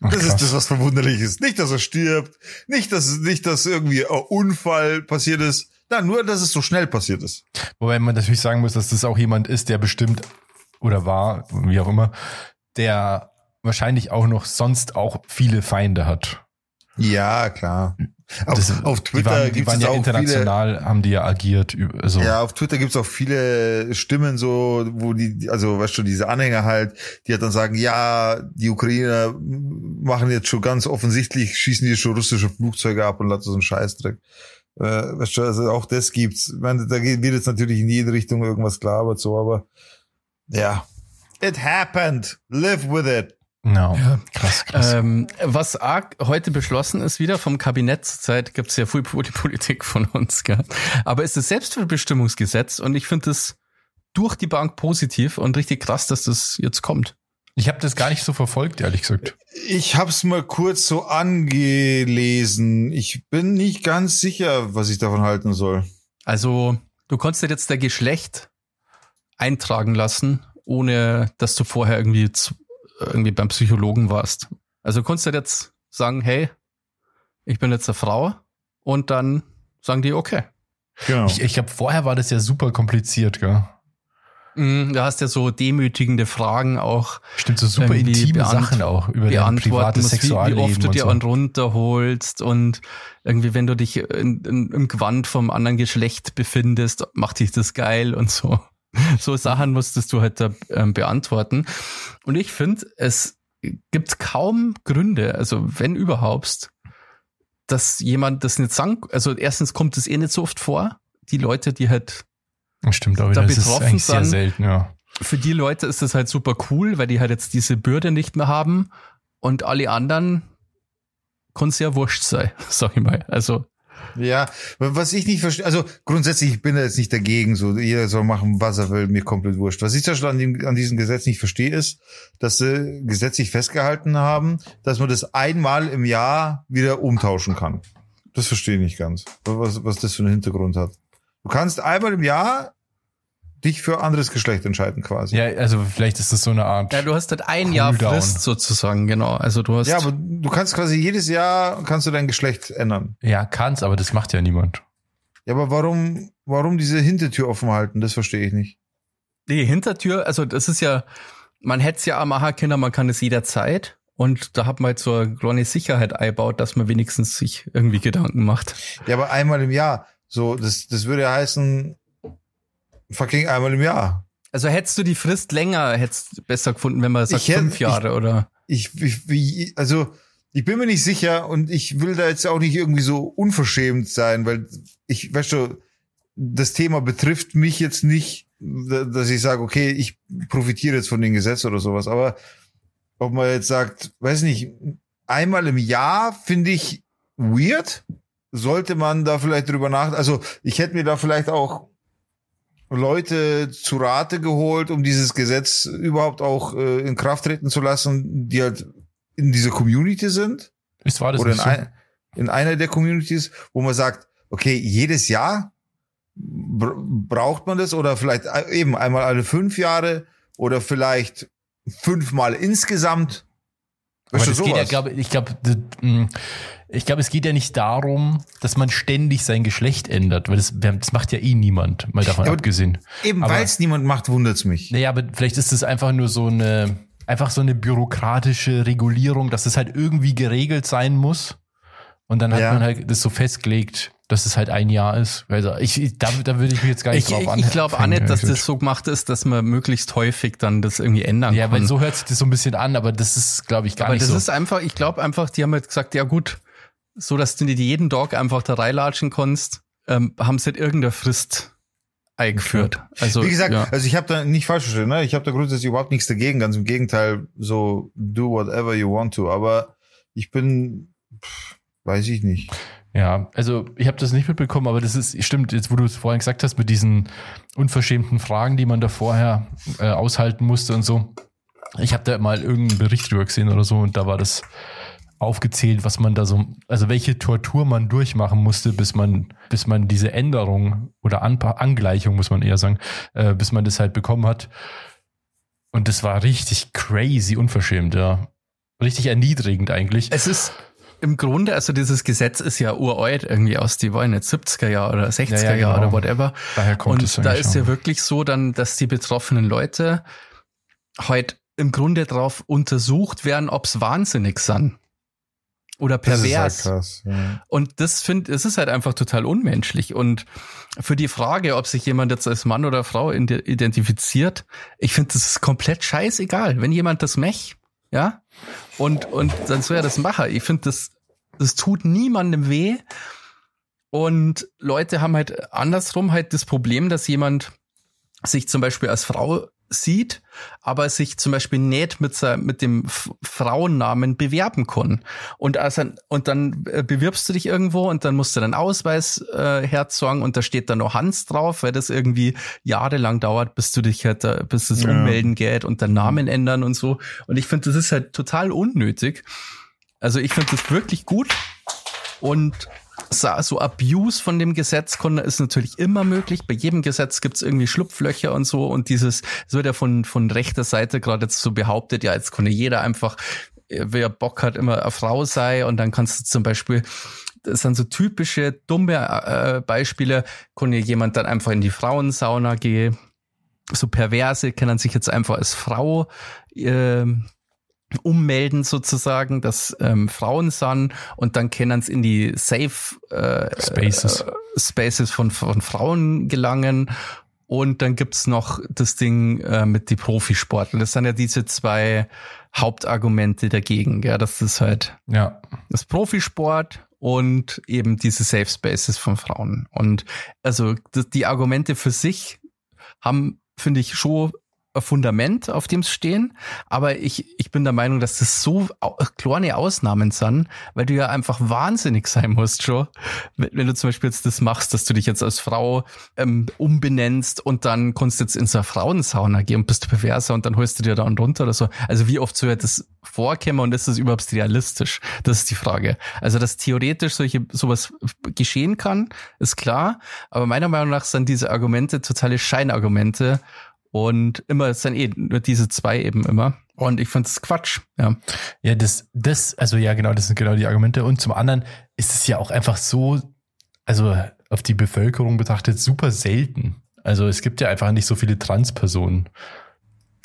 Ach, Das krass. ist das, was verwunderlich ist. Nicht, dass er stirbt, nicht, dass, nicht, dass irgendwie ein Unfall passiert ist. Nein, nur, dass es so schnell passiert ist. Wobei man natürlich sagen muss, dass das auch jemand ist, der bestimmt oder war, wie auch immer, der wahrscheinlich auch noch sonst auch viele Feinde hat. Ja, klar. Auf, Das- auf die Twitter waren, die gibt waren es ja auch viele, international, haben die ja agiert. Also, Ja, auf Twitter gibt's auch viele Stimmen so, wo die, also weißt du, diese Anhänger halt, die halt dann sagen, ja, die Ukrainer machen jetzt schon ganz offensichtlich, schießen die schon russische Flugzeuge ab und lassen so einen Scheißdreck. Äh, weißt du, also auch das gibt's. Ich meine, da geht- wird jetzt natürlich in jede Richtung irgendwas klar, aber so, aber ja. It happened. Live with it. No. krass, krass. Ähm, was arg heute beschlossen ist, wieder vom Kabinett zurzeit gibt's ja viel Poli- Politik von uns, gell? aber es ist das Selbstbestimmungsgesetz und ich finde das durch die Bank positiv und richtig krass, dass das jetzt kommt. ich habe das gar nicht so verfolgt, ehrlich gesagt. Ich hab's mal kurz so angelesen. Ich bin nicht ganz sicher, was ich davon halten soll. Also du konntest dir jetzt der Geschlecht eintragen lassen, ohne dass du vorher irgendwie, zu, irgendwie beim Psychologen warst. Also du konntest dir jetzt sagen, hey, ich bin jetzt eine Frau und dann sagen die, okay. Genau. Ich, ich glaube, vorher war das ja super kompliziert, gell? Mhm, Da hast ja so demütigende Fragen auch Stimmt, so super intime Sachen auch über dein privates musst, wie, wie Sexualleben oft du und dir so. einen runterholst und irgendwie, wenn du dich in, in, im Gewand vom anderen Geschlecht befindest, macht dich das geil und so. so Sachen musstest du halt da ähm, beantworten. Und ich finde, es gibt kaum Gründe, also wenn überhaupt, dass jemand das nicht sagen, also erstens kommt es eh nicht so oft vor, die Leute, die halt Stimmt, aber Da das ist betroffen eigentlich sehr sind. selten, ja. für die Leute ist das halt super cool, weil die halt jetzt diese Bürde nicht mehr haben und alle anderen kann sehr wurscht sein, sag ich mal. Also Ja, was ich nicht verstehe, also grundsätzlich ich bin da jetzt nicht dagegen, so jeder soll machen, was er will, mir komplett wurscht. Was ich zum Beispiel an, dem, an diesem Gesetz nicht verstehe, ist, dass sie gesetzlich festgehalten haben, dass man das einmal im Jahr wieder umtauschen kann. Das verstehe ich nicht ganz, was, was das für einen Hintergrund hat. Du kannst einmal im Jahr dich für anderes Geschlecht entscheiden quasi. Ja, also vielleicht ist das so eine Art. ja, du hast halt ein Jahr Cooldown. Frist sozusagen, genau. Also du hast Ja, aber du kannst quasi jedes Jahr kannst du dein Geschlecht ändern. Ja, kann's, aber das macht ja niemand. Ja, aber warum, warum diese Hintertür offen halten? Das verstehe ich nicht. die Hintertür, also das ist ja, man hätte es ja am können, man kann es jederzeit. Und da hat man halt so eine kleine Sicherheit eingebaut, dass man wenigstens sich irgendwie Gedanken macht. Ja, aber einmal im Jahr. So, das, das würde ja heißen, fucking einmal im Jahr. Also hättest du die Frist länger, hättest du besser gefunden, wenn man sagt Ich hätt- fünf Jahre oder? Ich, ich, also, ich bin mir nicht sicher und ich will da jetzt auch nicht irgendwie so unverschämt sein, weil ich, weißt du, das Thema betrifft mich jetzt nicht, da- dass ich sage, okay, ich profitiere jetzt von dem Gesetz oder sowas, aber ob man jetzt sagt, weiß nicht, einmal im Jahr finde ich weird, sollte man da vielleicht drüber nach, also ich hätte mir da vielleicht auch Leute zu Rate geholt, um dieses Gesetz überhaupt auch äh, in Kraft treten zu lassen, die halt in dieser Community sind Ist war das oder in, so? ein, in einer der Communities, wo man sagt, okay, jedes Jahr br braucht man das oder vielleicht ein- eben einmal alle fünf Jahre oder vielleicht fünfmal insgesamt. Aber Weißt du, das geht ja, glaube ich, glaube, ich glaube, es geht ja nicht darum, dass man ständig sein Geschlecht ändert, weil das, das macht ja eh niemand, mal davon Ja, aber- abgesehen. Eben aber- weil es niemand macht, wundert's mich. Naja, aber vielleicht ist es einfach nur so eine, einfach so eine bürokratische Regulierung, dass es halt irgendwie geregelt sein muss. Und dann hat Ja. man halt das so festgelegt, dass es halt ein Jahr ist. Also ich, da, da würde ich mich jetzt gar nicht Ich, drauf ich, an. ich glaube auch nicht, dass das so gemacht ist, dass man möglichst häufig dann das irgendwie ändern Ja, kann. weil so hört sich das so ein bisschen an, aber das ist, glaube ich, gar Aber nicht das so. ist einfach, ich glaube einfach, die haben halt gesagt, ja gut, so dass du nicht jeden Tag einfach da reinlatschen kannst, ähm, haben sie halt irgendeine Frist eingeführt. Also, Wie gesagt, ja. also ich habe da nicht falsch verstanden, ne? ich habe da grundsätzlich überhaupt nichts dagegen, ganz im Gegenteil, so do whatever you want to, aber ich bin, pff, weiß ich nicht. Ja, also ich habe das nicht mitbekommen, aber das ist, stimmt, jetzt wo du es vorhin gesagt hast, mit diesen unverschämten Fragen, die man da vorher äh, aushalten musste und so. Ich habe da mal irgendeinen Bericht drüber gesehen oder so und da war das aufgezählt, was man da so, also welche Tortur man durchmachen musste, bis man, bis man diese Änderung oder Anpa Angleichung, muss man eher sagen, äh, bis man das halt bekommen hat. Und das war richtig crazy unverschämt, ja. Richtig erniedrigend eigentlich. Es ist im Grunde, also dieses Gesetz ist ja uralt, irgendwie aus die wollen nicht 70er Jahre oder 60er Ja, ja, Jahre genau. oder whatever. Daher kommt es Und da ist ja wirklich so dann, dass die betroffenen Leute halt im Grunde drauf untersucht werden, ob's wahnsinnig sind. Oder Das ist halt pervers. krass. Ja. Und das finde, es ist halt einfach total unmenschlich. Und für die Frage, ob sich jemand jetzt als Mann oder Frau ide- identifiziert, ich finde, das ist komplett scheißegal. Wenn jemand das mech, ja, und, und dann soll er das machen. Ich finde, das, das tut niemandem weh. Und Leute haben halt andersrum halt das Problem, dass jemand sich zum Beispiel als Frau sieht, aber sich zum Beispiel nicht mit, mit dem Frauennamen bewerben kann. Und, also, und dann äh, bewirbst du dich irgendwo und dann musst du deinen Ausweis äh, herzeigen und da steht dann noch Hans drauf, weil das irgendwie jahrelang dauert, bis du dich halt, äh, bis es Ja. ummelden geht und den Namen ändern und so. Und ich finde, das ist halt total unnötig. Also ich finde das wirklich gut und so, so Abuse von dem Gesetz ist natürlich immer möglich. Bei jedem Gesetz gibt es irgendwie Schlupflöcher und so. Und dieses, es wird ja von, von rechter Seite gerade jetzt so behauptet, ja, jetzt kann ja jeder einfach, äh, wer Bock hat, immer eine Frau sei. Und dann kannst du zum Beispiel, das sind so typische dumme äh, Beispiele, kann ja jemand dann einfach in die Frauensauna gehen. So perverse können sich jetzt einfach als Frau ähm, ummelden sozusagen, dass ähm, Frauen sind und dann können sie in die Safe äh, Spaces. äh, Spaces von, von Frauen gelangen Und dann gibt's noch das Ding äh, mit die Profisportler. Das sind ja diese zwei Hauptargumente dagegen, ja, das ist halt Ja. das Profisport und eben diese Safe Spaces von Frauen. Und also die Argumente für sich haben, finde ich, schon Fundament, auf dem es stehen. Aber ich, ich bin der Meinung, dass das so kleine Ausnahmen sind, weil du ja einfach wahnsinnig sein musst schon, wenn, du zum Beispiel jetzt das machst, dass du dich jetzt als Frau ähm, umbenennst und dann kannst du jetzt in so eine Frauensauna gehen und bist perverser und dann holst du dir da einen runter oder so. Also wie oft soll das vorkommen und ist das überhaupt realistisch? Das ist die Frage. Also dass theoretisch solche sowas geschehen kann, ist klar. Aber meiner Meinung nach sind diese Argumente totale Scheinargumente und immer, es sind eh nur diese zwei eben immer. Und ich finde es Quatsch, ja. Ja, das, das, also ja, genau, das sind genau die Argumente. Und zum anderen ist es ja auch einfach so, also auf die Bevölkerung betrachtet, super selten. Also es gibt ja einfach nicht so viele Transpersonen.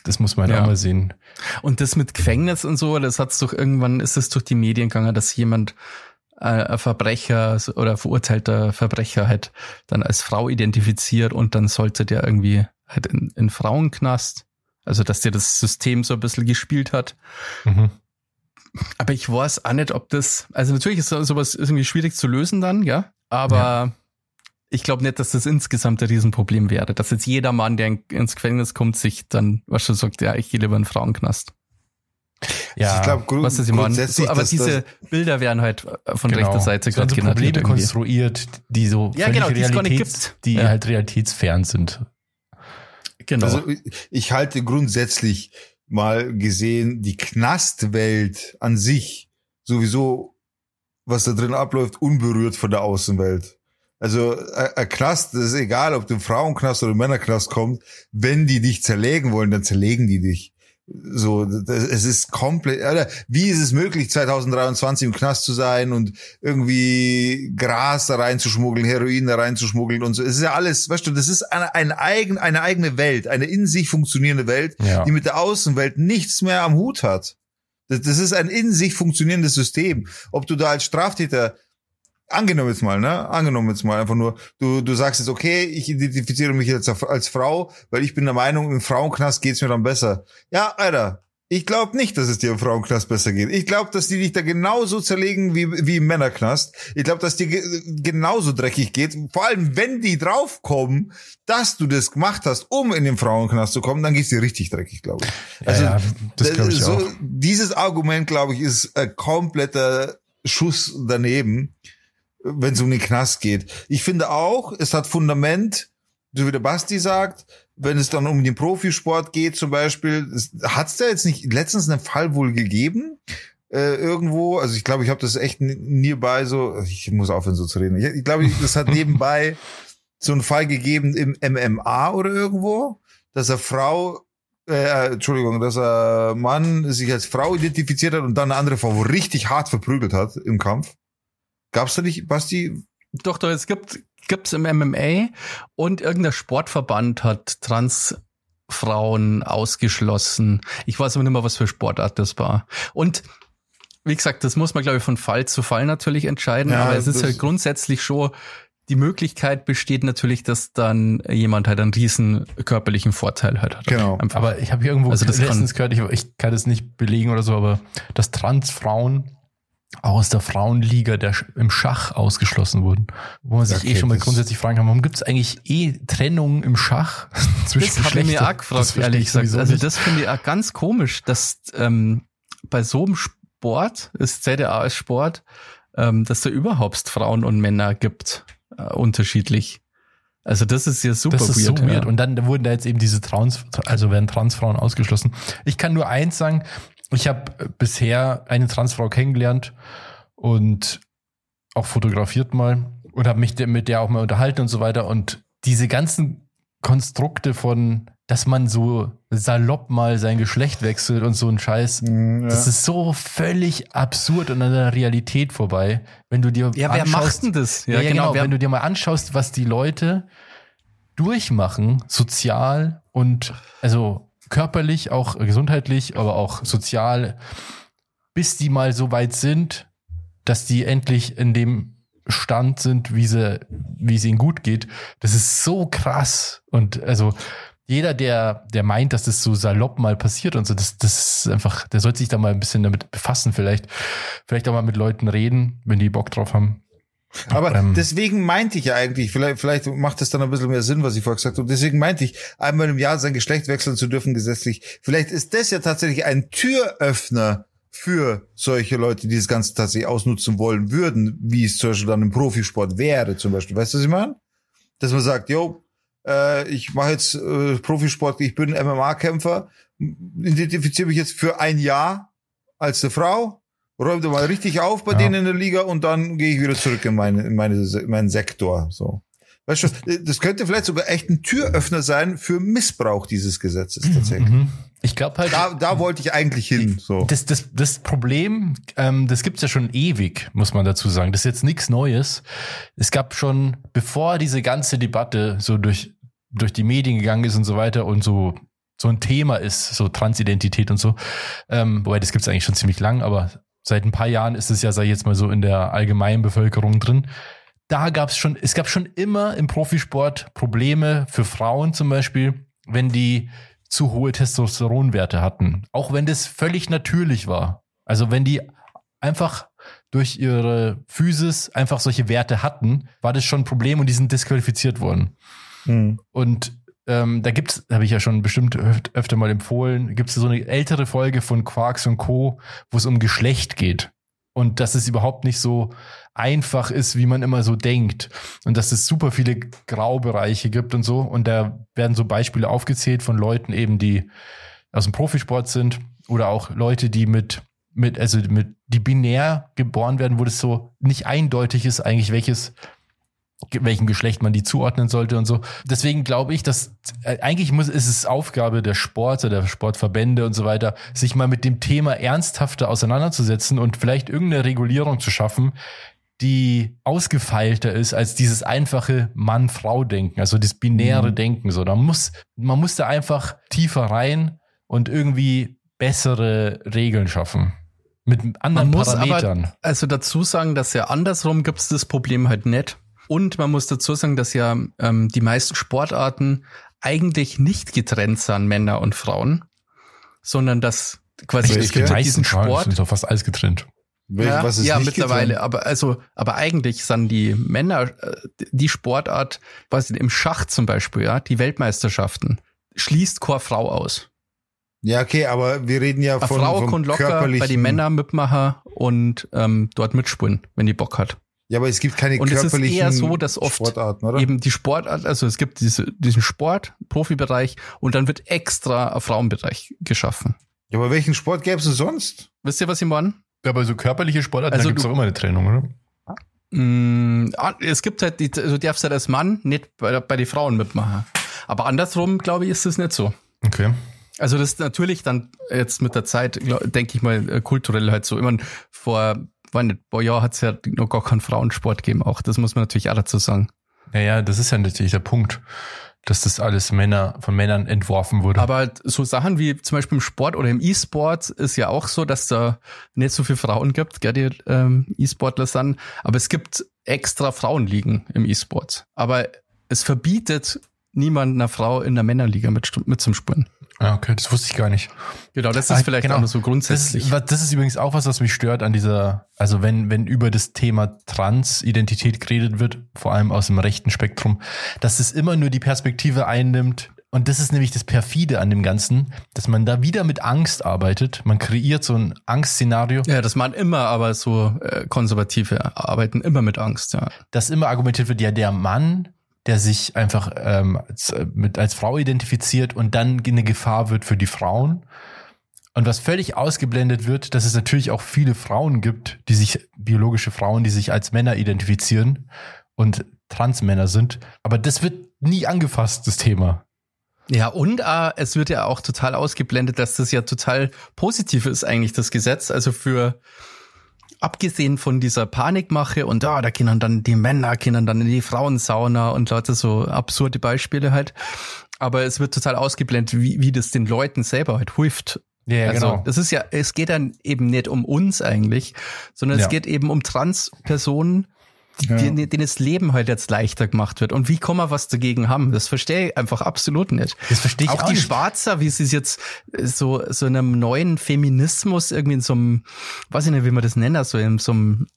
Das muss man Ja. auch mal sehen. Und das mit Gefängnis und so, das hat's doch irgendwann, ist es durch die Medien gegangen, dass jemand äh, ein Verbrecher oder verurteilter Verbrecher halt dann als Frau identifiziert und dann sollte der irgendwie halt in, in Frauenknast. Also, dass der das System so ein bisschen gespielt hat. Mhm. Aber ich weiß auch nicht, ob das, also natürlich ist so- sowas irgendwie schwierig zu lösen dann, ja. Aber ich glaube nicht, dass das insgesamt ein Riesenproblem wäre. Dass jetzt jeder Mann, der in, ins Gefängnis kommt, sich dann, was schon sagt, ja, ich gehe lieber in den Frauenknast. Ja, ich glaube, grund Was grundsätzlich, So, aber diese das, Bilder werden halt von genau. rechter Seite gerade so generiert. Probleme irgendwie. konstruiert, die so Ja, genau, die es gar nicht realitäts- gibt. die Ja. halt realitätsfern sind. Genau. also ich halte grundsätzlich mal gesehen die Knastwelt an sich sowieso, was da drin abläuft, unberührt von der Außenwelt. Also ein Knast, das ist egal, ob du im Frauenknast oder im Männerknast kommst, wenn die dich zerlegen wollen, dann zerlegen die dich. So, das, es ist komplett, Alter, wie ist es möglich, 2023 im Knast zu sein und irgendwie Gras da reinzuschmuggeln, Heroin da reinzuschmuggeln und so. Es ist ja alles, weißt du, das ist eine, eine, eigen, eine eigene Welt, eine in sich funktionierende Welt, Ja. die mit der Außenwelt nichts mehr am Hut hat. Das, das ist ein in sich funktionierendes System. Ob du da als Straftäter angenommen jetzt mal, ne? Angenommen jetzt mal einfach nur, du, du sagst jetzt, okay, ich identifiziere mich jetzt als, Frau, weil ich bin der Meinung, im Frauenknast geht's mir dann besser. Ja, Alter, ich glaube nicht, dass es dir im Frauenknast besser geht. Ich glaube, dass die dich da genauso zerlegen wie, wie im Männerknast. Ich glaube, dass dir ge genauso dreckig geht. Vor allem, wenn die draufkommen, dass du das gemacht hast, um in den Frauenknast zu kommen, dann geht's dir richtig dreckig, glaube ich. Also, ja, das glaube ich so, auch. Dieses Argument, glaube ich, ist ein kompletter Schuss daneben, wenn es um den Knast geht. Ich finde auch, es hat Fundament, so wie der Basti sagt, wenn es dann um den Profisport geht zum Beispiel, hat es da jetzt nicht letztens einen Fall wohl gegeben? Äh, irgendwo, also ich glaube, ich habe das echt n- nearby so, ich muss aufhören so zu reden. Ich, ich glaube, das hat nebenbei so einen Fall gegeben im MMA oder irgendwo, dass er Frau äh, Entschuldigung, dass ein Mann sich als Frau identifiziert hat und dann eine andere Frau richtig hart verprügelt hat im Kampf. Gab's da nicht, Basti? Doch, doch, es gibt gibt's im MMA und irgendein Sportverband hat Transfrauen ausgeschlossen. Ich weiß aber nicht mehr, was für Sportart das war. Und wie gesagt, das muss man, glaube ich, von Fall zu Fall natürlich entscheiden, Ja, aber es ist halt grundsätzlich schon, die Möglichkeit besteht natürlich, dass dann jemand halt einen riesen körperlichen Vorteil halt hat. Genau. Einfach. Aber ich habe irgendwo Also das kann- letztens gehört, ich, ich kann das nicht belegen oder so, aber dass Transfrauen aus der Frauenliga der, im Schach ausgeschlossen wurden. Wo man sich Okay, eh schon mal das- grundsätzlich fragen kann, warum gibt es eigentlich eh Trennung im Schach zwischen Das habe ich mir Geschlechtern? auch gefragt, ehrlich ich gesagt. Also das finde ich auch ganz komisch, dass ähm, bei so einem Sport, ist ZDA als Sport, ähm, dass da überhaupt Frauen und Männer gibt, äh, unterschiedlich. Also das ist ja super das ist weird. so weird. Ja. Und dann wurden da jetzt eben diese Trans, also werden Transfrauen ausgeschlossen. Ich kann nur eins sagen, ich habe bisher eine Transfrau kennengelernt und auch fotografiert mal und habe mich mit der auch mal unterhalten und so weiter. Und diese ganzen Konstrukte von, dass man so salopp mal sein Geschlecht wechselt und so ein Scheiß, das ist so völlig absurd und an der Realität vorbei. Wenn du dir ja, wer macht denn das? ja, ja, genau. wer, Wenn du dir mal anschaust, was die Leute durchmachen, sozial und also körperlich, auch gesundheitlich, aber auch sozial, bis die mal so weit sind, dass die endlich in dem Stand sind, wie sie, wie es ihnen gut geht. Das ist so krass. Und also jeder, der, der meint, dass das so salopp mal passiert und so, das, das ist einfach, der sollte sich da mal ein bisschen damit befassen, vielleicht, vielleicht auch mal mit Leuten reden, wenn die Bock drauf haben. Aber Ähm. deswegen meinte ich ja eigentlich, vielleicht, vielleicht macht es dann ein bisschen mehr Sinn, was ich vorher gesagt habe. Deswegen meinte ich, einmal im Jahr sein Geschlecht wechseln zu dürfen gesetzlich. Vielleicht ist das ja tatsächlich ein Türöffner für solche Leute, die das Ganze tatsächlich ausnutzen wollen würden, wie es zum Beispiel dann im Profisport wäre, zum Beispiel. Weißt du, was ich meine? Dass man sagt, yo, äh, ich mache jetzt äh, Profisport, ich bin MMA-Kämpfer, identifiziere mich jetzt für ein Jahr als eine Frau, räume mal richtig auf bei Ja. denen in der Liga und dann gehe ich wieder zurück in, meine, in, meine, in meinen Sektor. So. Weißt du, das könnte vielleicht sogar echt ein Türöffner sein für Missbrauch dieses Gesetzes tatsächlich. Mhm. Ich glaube halt. Da, da wollte ich eigentlich hin. So. Das, das, das Problem, ähm, das gibt's ja schon ewig, muss man dazu sagen. Das ist jetzt nichts Neues. Es gab schon, bevor diese ganze Debatte so durch, durch die Medien gegangen ist und so weiter und so, so ein Thema ist, so Transidentität und so. Ähm, wobei, das gibt's eigentlich schon ziemlich lang, aber seit ein paar Jahren ist es ja, sag ich jetzt mal so, in der allgemeinen Bevölkerung drin. Da gab's schon, es gab schon immer im Profisport Probleme für Frauen zum Beispiel, wenn die zu hohe Testosteronwerte hatten. Auch wenn das völlig natürlich war. Also wenn die einfach durch ihre Physis einfach solche Werte hatten, war das schon ein Problem und die sind disqualifiziert worden. Hm. Und ähm, da gibt's, habe ich ja schon bestimmt öf öfter mal empfohlen, gibt's so eine ältere Folge von Quarks und Co., wo es um Geschlecht geht. Und dass es überhaupt nicht so einfach ist, wie man immer so denkt. Und dass es super viele Graubereiche gibt und so. Und da werden so Beispiele aufgezählt von Leuten eben, die aus dem Profisport sind oder auch Leute, die mit, mit, also mit, die binär geboren werden, wo das so nicht eindeutig ist, eigentlich welches welchem Geschlecht man die zuordnen sollte und so. Deswegen glaube ich, dass äh, eigentlich muss ist es Aufgabe der Sportler, der Sportverbände und so weiter, sich mal mit dem Thema ernsthafter auseinanderzusetzen und vielleicht irgendeine Regulierung zu schaffen, die ausgefeilter ist als dieses einfache Mann-Frau-Denken, also das binäre Mhm. Denken. So, da muss man muss da einfach tiefer rein und irgendwie bessere Regeln schaffen mit anderen Man muss Parametern. aber also dazu sagen, dass ja andersrum gibt's das Problem halt nicht. Und man muss dazu sagen, dass ja ähm, die meisten Sportarten eigentlich nicht getrennt sind, Männer und Frauen, sondern dass quasi es gibt ja meisten diesen Sport. sind doch fast alles getrennt. Ja, was ist ja nicht mittlerweile, getrennt? aber also, aber eigentlich sind die Männer äh, die Sportart, was im Schach zum Beispiel, ja, die Weltmeisterschaften schließt keine Frau aus. Ja, okay, aber wir reden ja Eine von, Frau vom kann locker bei den Männern mitmachen und ähm, dort mitspielen, wenn die Bock hat. Ja, aber es gibt keine Und es ist körperlichen eher so, dass oft Sportarten, oder? Eben die Sportart, also es gibt diese, diesen Sport, Profibereich und dann wird extra ein Frauenbereich geschaffen. Ja, aber welchen Sport gäbe es sonst? Wisst ihr, was ich meine? Ja, aber so körperliche Sportarten, Also da gibt's du- doch immer eine Trennung, oder? Mm, ah, es gibt halt, die, also du darfst halt als Mann nicht bei, bei den Frauen mitmachen. Aber andersrum, glaube ich, ist es nicht so. Okay. Also das ist natürlich dann jetzt mit der Zeit, denke ich mal, äh, kulturell halt so. Meine, vor, war nicht, paar Jahren hat es ja noch gar keinen Frauensport gegeben. Auch das muss man natürlich auch dazu sagen. Naja, das ist ja natürlich der Punkt, dass das alles Männer von Männern entworfen wurde. Aber halt so Sachen wie zum Beispiel im Sport oder im E-Sport ist ja auch so, dass da nicht so viele Frauen gibt, gell, die ähm, E-Sportler sind. Aber es gibt extra Frauenligen im E-Sport. Aber es verbietet niemand einer Frau in der Männerliga mit, mit Spielen. ah, okay, das wusste ich gar nicht. Genau, das ist Ah, vielleicht genau. auch nur so Das grundsätzlich. ist, was- das ist übrigens auch was, was mich stört an dieser, also wenn, wenn über das Thema Transidentität geredet wird, vor allem aus dem rechten Spektrum, dass es immer nur die Perspektive einnimmt. Und das ist nämlich das Perfide an dem Ganzen, dass man da wieder mit Angst arbeitet. Man kreiert so ein Angstszenario, ja, das machen immer, aber so äh, konservative arbeiten immer mit Angst, ja. dass immer argumentiert wird, ja, der Mann, der sich einfach ähm, als, äh, mit, als Frau identifiziert und dann eine Gefahr wird für die Frauen. Und was völlig ausgeblendet wird, dass es natürlich auch viele Frauen gibt, die sich, biologische Frauen, die sich als Männer identifizieren und Transmänner sind. Aber das wird nie angefasst, das Thema. Ja, und äh, es wird ja auch total ausgeblendet, dass das ja total positiv ist, eigentlich, das Gesetz. Also für abgesehen von dieser Panikmache und da, da können dann die Männer, können dann in die Frauensauna und Leute so absurde Beispiele halt. Aber es wird total ausgeblendet, wie, wie das den Leuten selber halt hilft. Ja, also das ist ja, es geht dann eben nicht um uns eigentlich, sondern Ja. es geht eben um Transpersonen, die, denen, denen das Leben halt jetzt leichter gemacht wird. Und wie kann man was dagegen haben? Das verstehe ich einfach absolut nicht. Das verstehe ich auch, auch die nicht. Schwarzer, wie sie es jetzt äh, so, so in einem neuen Feminismus irgendwie in so einem, weiß ich nicht, wie man das nennt, so in so einem,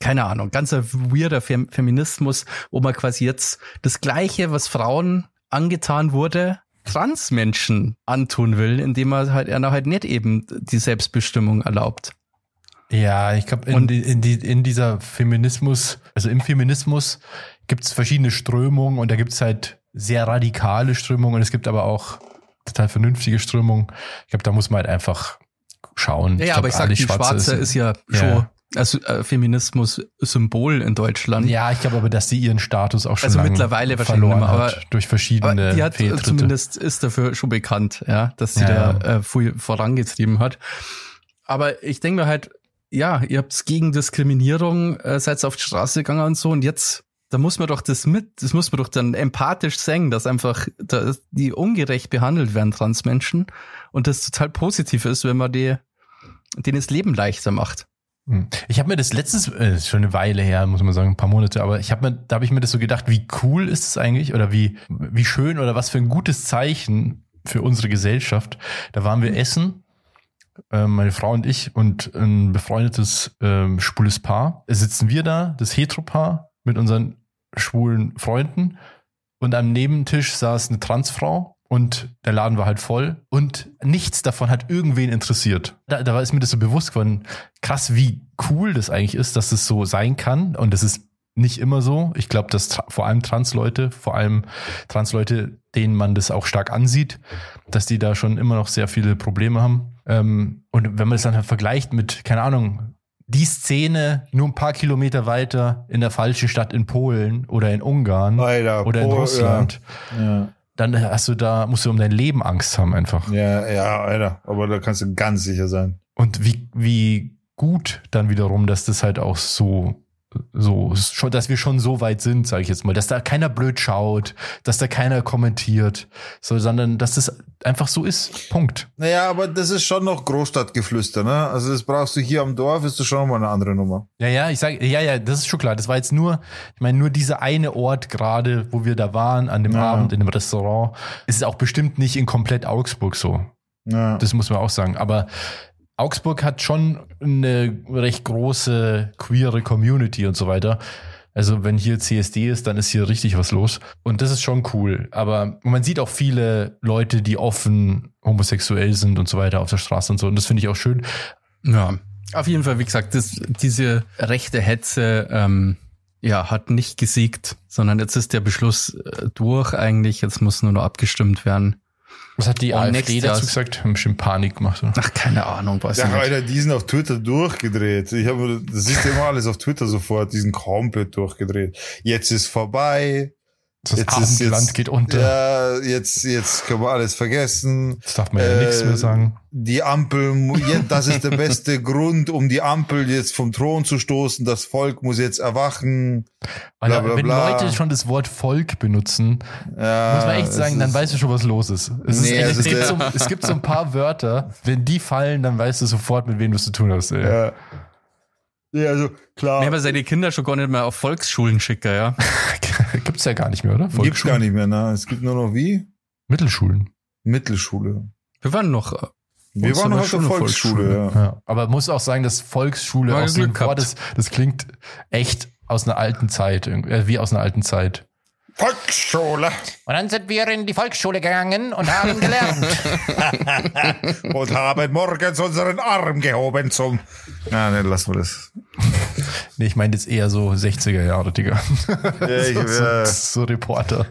keine Ahnung, ganz ein weirder Fem Feminismus, wo man quasi jetzt das Gleiche, was Frauen angetan wurde, Transmenschen antun will, indem man halt einer halt nicht eben die Selbstbestimmung erlaubt. Ja, ich glaube, in, in, die, in dieser Feminismus, also im Feminismus gibt es verschiedene Strömungen und da gibt es halt sehr radikale Strömungen und es gibt aber auch total vernünftige Strömungen. Ich glaube, da muss man halt einfach schauen. Ja, glaub, aber ich sag, alle die Schwarze ist, ja Ja. schon also äh, Feminismus-Symbol in Deutschland. Ja, ich glaube aber, dass sie ihren Status auch schon Also mittlerweile wahrscheinlich verloren mehr, hat aber- durch verschiedene Aber die hat Fehltritte. zumindest ist dafür schon bekannt, ja, dass sie Ja, da äh, viel vorangetrieben hat. Aber ich denke mir halt, ja, ihr habt gegen Diskriminierung, äh, seid auf die Straße gegangen und so und jetzt, da muss man doch das mit, das muss man doch dann empathisch sehen, dass einfach da, die ungerecht behandelt werden, Transmenschen, und das total positiv ist, wenn man die, denen das Leben leichter macht. Hm. Ich habe mir das letztes, äh, schon eine Weile her, muss man sagen, ein paar Monate, aber ich habe mir, da habe ich mir das so gedacht, wie cool ist es eigentlich oder wie, wie schön oder was für ein gutes Zeichen für unsere Gesellschaft. Da waren wir essen, äh, meine Frau und ich und ein befreundetes ähm, schwules Paar. Sitzen wir da, das Heteropaar mit unseren schwulen Freunden und am Nebentisch saß eine Transfrau und der Laden war halt voll und nichts davon hat irgendwen interessiert. Da, da ist mir das so bewusst geworden, krass, wie cool das eigentlich ist, dass es so sein kann und das ist nicht immer so. Ich glaube, dass vor allem Transleute, vor allem Transleute, denen man das auch stark ansieht, dass die da schon immer noch sehr viele Probleme haben. Ähm, und wenn man das dann halt vergleicht mit, keine Ahnung, die Szene nur ein paar Kilometer weiter in der falschen Stadt in Polen oder in Ungarn Alter, oder in Pol- Russland, Ja. dann hast du da, musst du um dein Leben Angst haben einfach. ja, ja, Alter. Aber da kannst du ganz sicher sein. Und wie, wie gut dann wiederum, dass das halt auch so, so, schon, dass wir schon so weit sind, sage ich jetzt mal, dass da keiner blöd schaut, dass da keiner kommentiert, so, sondern dass das einfach so ist. Punkt. Naja, aber das ist schon noch Großstadtgeflüster, ne? Also das brauchst du hier am Dorf, ist das schon mal eine andere Nummer. Ja, ja, ich sage, ja, ja, das ist schon klar. Das war jetzt nur, ich meine, nur dieser eine Ort gerade, wo wir da waren, an dem Ja. Abend in dem Restaurant, ist auch bestimmt nicht in komplett Augsburg so. Ja. Das muss man auch sagen. Aber Augsburg hat schon eine recht große queere Community und so weiter. Also wenn hier CSD ist, dann ist hier richtig was los. Und das ist schon cool. Aber man sieht auch viele Leute, die offen homosexuell sind und so weiter auf der Straße und so. Und das finde ich auch schön. Ja, auf jeden Fall, wie gesagt, das, diese rechte Hetze ähm, ja, hat nicht gesiegt, sondern jetzt ist der Beschluss äh, durch eigentlich. Jetzt muss nur noch abgestimmt werden. Was hat die Und AfD dazu Jahr- gesagt? Haben bestimmt Panik gemacht. Oder? Ach, keine Ahnung, was Ja, ich nicht. Alter, die sind auf Twitter durchgedreht. Ich habe, das ist ja immer alles auf Twitter sofort. Die sind komplett durchgedreht. Jetzt ist vorbei. Das Jetzt ist Abendland jetzt, geht unter. Ja, jetzt, jetzt können wir alles vergessen. Das darf man ja nichts Äh, mehr sagen. Die Ampel, das ist der beste Grund, um die Ampel jetzt vom Thron zu stoßen. Das Volk muss jetzt erwachen. Bla, bla, wenn bla. Leute schon das Wort Volk benutzen, Ja, muss man echt sagen, dann weißt du schon, was los ist. Es, Nee, ist, es ist es, gibt so, es gibt so ein paar Wörter, wenn die fallen, dann weißt du sofort, mit wem du es zu tun hast. Ey. Ja. Ja, also klar. Wir haben ja seine Kinder schon gar nicht mehr auf Volksschulen schicken, ja. Gibt's ja gar nicht mehr, oder? Gibt's gar nicht mehr, ne? Es gibt nur noch wie? Mittelschulen. Mittelschule. Wir waren noch, äh, Wir waren noch auf der Volksschule, Volksschule. ja. Ja. Aber muss auch sagen, dass Volksschule Mal auch so ein Glück Wort ist, das klingt echt aus einer alten Zeit, irgendwie, äh, wie aus einer alten Zeit. Volksschule. Und dann sind wir in die Volksschule gegangen und haben gelernt. Und haben morgens unseren Arm gehoben zum. Ja, ne, lassen wir das. nee, ich meine jetzt eher so 60er Jahre, Digga. Ja, ich, so, so, so Reporter.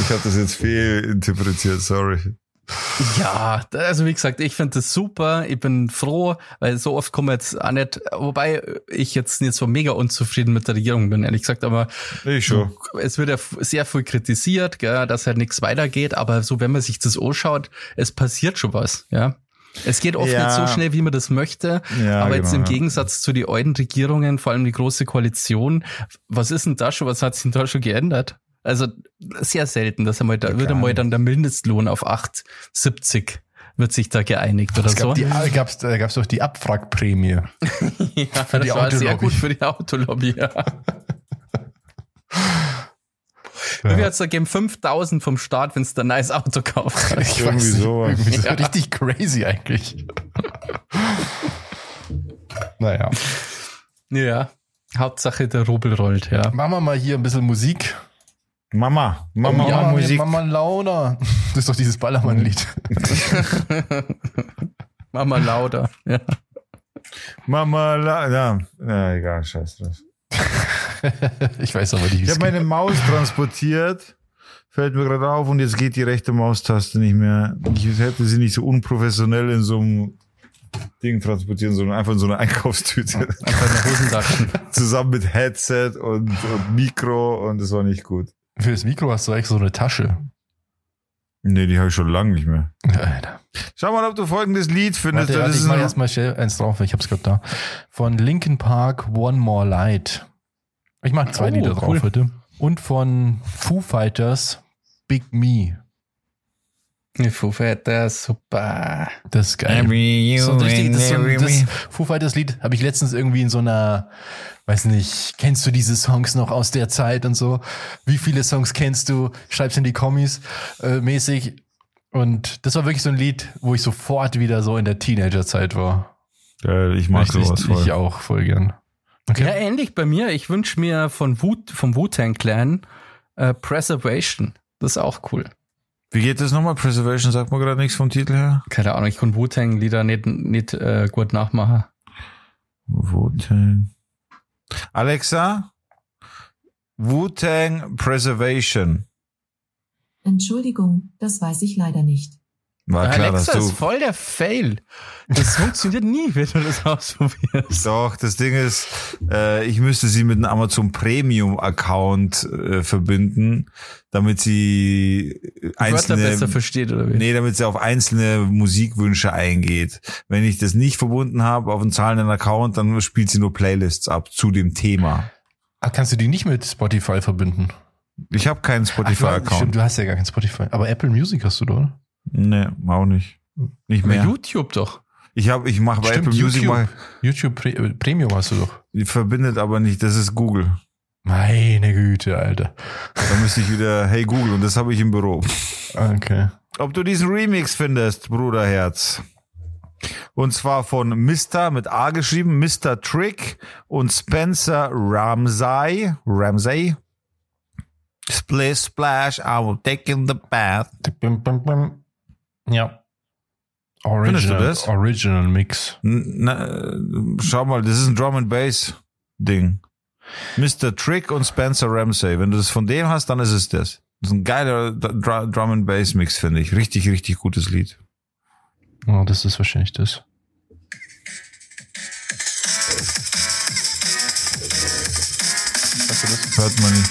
ich habe das jetzt fehlinterpretiert, sorry. Ja, also wie gesagt, ich finde das super. Ich bin froh, weil so oft kommen wir jetzt auch nicht, wobei ich jetzt nicht so mega unzufrieden mit der Regierung bin, ehrlich gesagt, aber Ich schon. es wird ja sehr viel kritisiert, gell, dass halt nichts weitergeht, aber so, wenn man sich das anschaut, es passiert schon was, ja. Es geht oft Ja. nicht so schnell, wie man das möchte, Ja, aber jetzt genau, im ja. Gegensatz zu den alten Regierungen, vor allem die große Koalition, was ist denn da schon, was hat sich denn da schon geändert? Also sehr selten, dass einmal da Ja, einmal nicht. dann der Mindestlohn auf 8,70 wird sich da geeinigt oder Es so. gab die, äh, gab's, da gab es doch die Abwrackprämie. ja, für die das war sehr Autolobby. gut für die Autolobby, ja. Wie viel hat's da gegeben? 5000 vom Staat, wenn es da ein nice Auto kauft. Ich Irgendwie weiß nicht, sowas. Irgendwie so Ja. richtig crazy eigentlich. naja. ja. Hauptsache der Rubel rollt, ja. Machen wir mal hier ein bisschen Musik. Mama, Mama, Oh, ja, Mama Musik. Mama Lauda. Das ist doch dieses Ballermann-Lied. Mama lauter. Ja. Mama, la, ja, ja, egal, scheiß drauf. ich weiß aber nicht, wie Ich es habe meine Maus transportiert, fällt mir gerade auf und jetzt geht die rechte Maustaste nicht mehr. Ich hätte sie nicht so unprofessionell in so einem Ding transportieren, sondern einfach in so einer Einkaufstüte. Einfach in der Hosentaschen. Zusammen mit Headset und, und Mikro und das war nicht gut. Für das Mikro hast du eigentlich so eine Tasche. Nee, die habe ich schon lange nicht mehr. Alter. Schau mal, ob du folgendes Lied findest. Warte, warte, ich mach erstmal schnell eins drauf, ich hab's gerade da. Von Linkin Park One More Light. Ich mag zwei Oh, Lieder drauf cool. heute. Und von Foo Fighters Big Me. Foo Fighters, super. Das ist geil. Every So richtig, das, ist so das. Foo Fighters Lied habe ich letztens irgendwie in so einer, weiß nicht, kennst du diese Songs noch aus der Zeit und so? Wie viele Songs kennst du? Schreib's in die Kommis äh, mäßig. Und das war wirklich so ein Lied, wo ich sofort wieder so in der Teenagerzeit war. Geil, ich mag sowas ich, voll. ich auch voll gern. Okay. Ja, ähnlich bei mir. Ich wünsche mir von Wu, vom Wu-Tang Clan äh, Preservation. Das ist auch cool. Wie geht das nochmal? Preservation sagt mir gerade nichts vom Titel her. Keine Ahnung, ich kann Wu-Tang-Lieder nicht, nicht äh, gut nachmachen. Wu-Tang. Alexa, Wu-Tang Preservation. Entschuldigung, das weiß ich leider nicht. War klar, Alexa dass ist du. voll der Fail. Das funktioniert nie, wenn du das ausprobierst. Doch, das Ding ist, äh, ich müsste sie mit einem Amazon Premium Account äh, verbinden, damit sie Wörter einzelne besser versteht, oder wie? Nee, damit sie auf einzelne Musikwünsche eingeht. Wenn ich das nicht verbunden habe auf einen zahlenden Account, dann spielt sie nur Playlists ab zu dem Thema. Ah, kannst du die nicht mit Spotify verbinden? Ich habe keinen Ach, du, stimmt, du hast ja gar kein Spotify. Aber Apple Music hast du doch, oder? Nee, auch nicht. Nicht mehr. YouTube doch. Ich habe, ich mache bei Stimmt, Apple Music YouTube. mal, YouTube Pre äh, Premium hast du doch. die verbindet aber nicht, das ist Google. Meine Güte, Alter. Da müsste ich wieder, hey Google, und das habe ich im Büro. Okay. Ob du diesen Remix findest, Bruderherz. Und zwar von Mr. mit A geschrieben, Mr. Trick und Spencer Ramsay. Ramsay. Splish Splash, I will take in the bath. Ja. Findest du Original, das? Original Mix. Na, schau mal, das ist ein Drum and Bass Ding. Mr. Trick und Spencer Ramsay. Wenn du das von dem hast, dann ist es das. Das ist ein geiler Dr- Drum and Bass Mix, finde ich. Richtig, richtig gutes Lied. Oh, das ist wahrscheinlich das. Hast du das? Hört man nicht.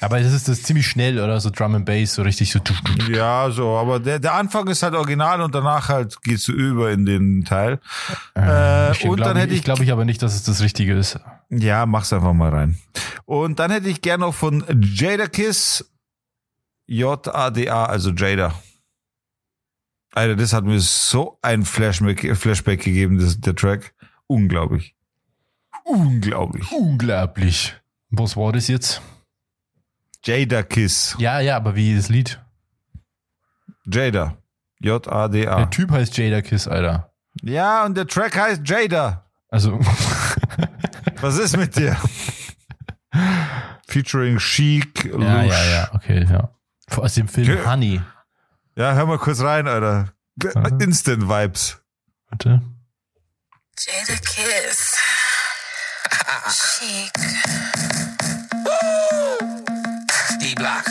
Aber das ist das ziemlich schnell, oder? So Drum and Bass, so richtig so. Ja, so, aber der, der Anfang ist halt original und danach halt geht's so über in den Teil. Äh, ich und glaub, dann hätte ich ich- glaube ich aber nicht, dass es das Richtige ist. Ja, mach's einfach mal rein. Und dann hätte ich gern noch von Jada Kiss J-A-D-A, also Jada. Alter, das hat mir so ein Flashback, Flashback gegeben, das, der Track. Unglaublich. Unglaublich. Unglaublich. Was war das jetzt? Jada Kiss. Ja, ja, aber wie das Lied? Jada. J-A-D-A. Der Typ heißt Jada Kiss, Alter. Ja, und der Track heißt Jada. Also, Was ist mit dir? Featuring Chic, Lush. ja, ja, ja, okay, ja. Aus dem Film Ja. Honey. Ja, hör mal kurz rein, Alter. Instant Vibes. Warte. Jada Kiss. Chic. D Block.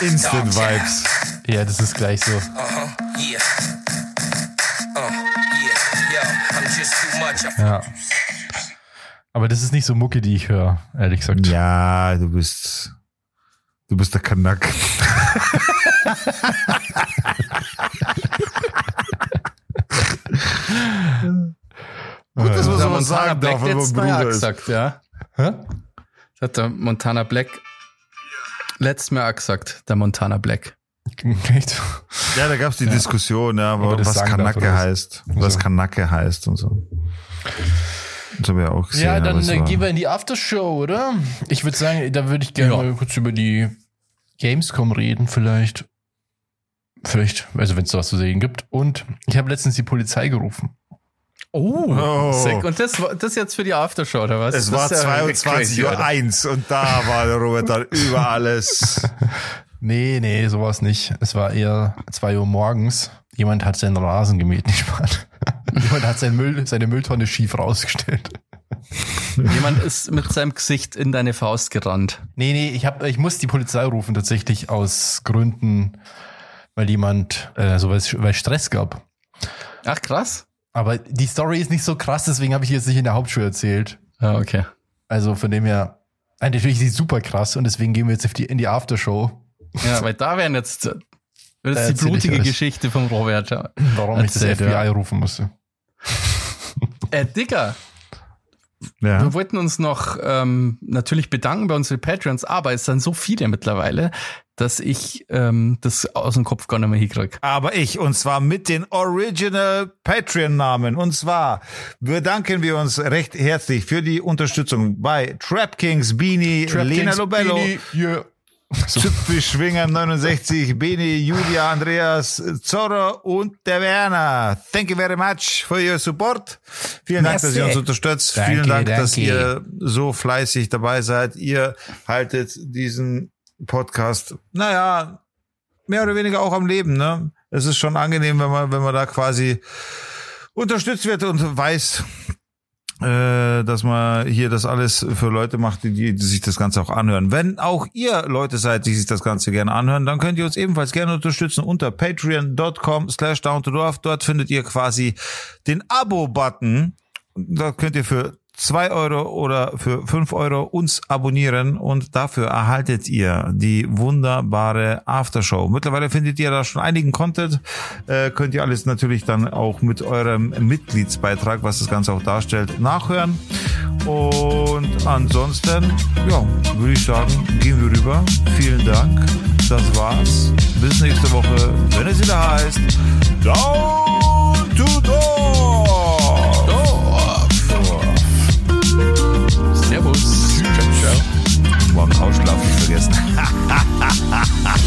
Instant Okay. Vibes. Ja, das ist gleich so. Uh huh. Yeah. Uh, yeah. Yo, I'm just too much. Ja. Aber das ist nicht so Mucke, die ich höre, ehrlich gesagt. Ja, du bist, du bist der Kanak. Gut, dass man Der sowas Montana sagen Black darf, wenn man letztes Mal ja Bruder ist. gesagt, ja. Hä? Das hat der Montana Black letztes Mal auch gesagt, der Montana Black. Echt? Ja, da gab's die Diskussion, ja, Aber das was Kanacke heißt. Was So. Kanacke heißt und so. Das haben wir auch gesehen. Ja, dann äh, gehen wir in die Aftershow, oder? Ich würde sagen, da würde ich gerne Ja. mal kurz über die Gamescom reden, vielleicht. Vielleicht, also wenn es da was zu sehen gibt. Und ich habe letztens die Polizei gerufen. Oh, Oh. sick. Und das, war- das jetzt für die Aftershow, oder was? Es Das war ist ja 22 crazy, Uhr Alter. 1 und da war der Robert dann über alles. Nee, nee, sowas nicht. Es war eher zwei Uhr morgens. Jemand hat seinen Rasen gemäht, nicht wahr? Jemand hat sein Müll, seine Mülltonne schief rausgestellt. Jemand ist mit seinem Gesicht in deine Faust gerannt. Nee, nee, ich, hab, ich muss die Polizei rufen, tatsächlich aus Gründen, weil jemand, äh, so weil es Stress gab. Ach, krass. Aber die Story ist nicht so krass, deswegen habe ich jetzt nicht in der Hauptschule erzählt. Ah, okay. Also von dem her, äh, natürlich ist sie super krass und deswegen gehen wir jetzt die, in die Aftershow. Ja, weil da wären jetzt, das Da ist die blutige. Geschichte vom Robert. Warum ich das FBI ja. rufen musste. Äh, Digga, Ja. wir wollten uns noch ähm, natürlich bedanken bei unseren Patreons, aber es sind so viele mittlerweile, dass ich ähm, das aus dem Kopf gar nicht mehr hinkriege. Aber ich, und zwar mit den Original Patreon-Namen. Und zwar bedanken wir uns recht herzlich für die Unterstützung bei Trap Kings, Beanie, Lena Lobello, yeah. So, Züpfelschwinger 69, Beni, Julia, Andreas, Zorro und der Werner. Thank you very much for your support. Vielen Dank, dass ihr uns unterstützt. Danke, Vielen Dank, dass danke. ihr so fleißig dabei seid. Ihr haltet diesen Podcast, naja, mehr oder weniger auch am Leben, ne? Es ist schon angenehm, wenn man, wenn man da quasi unterstützt wird und weiß, dass man hier das alles für Leute macht, die, die sich das Ganze auch anhören. Wenn auch ihr Leute seid, die sich das Ganze gerne anhören, dann könnt ihr uns ebenfalls gerne unterstützen unter patreon.com slash down to dorf. Dort findet ihr quasi den Abo-Button. Da könnt ihr für zwei Euro oder für fünf Euro uns abonnieren und dafür erhaltet ihr die wunderbare Aftershow. Mittlerweile findet ihr da schon einigen Content. Äh, könnt ihr alles natürlich dann auch mit eurem Mitgliedsbeitrag, was das Ganze auch darstellt, nachhören. Und ansonsten, ja, würde ich sagen, gehen wir rüber. Vielen Dank. Das war's. Bis nächste Woche, wenn es wieder heißt Down to Door. morgen ausschlafen nicht vergessen.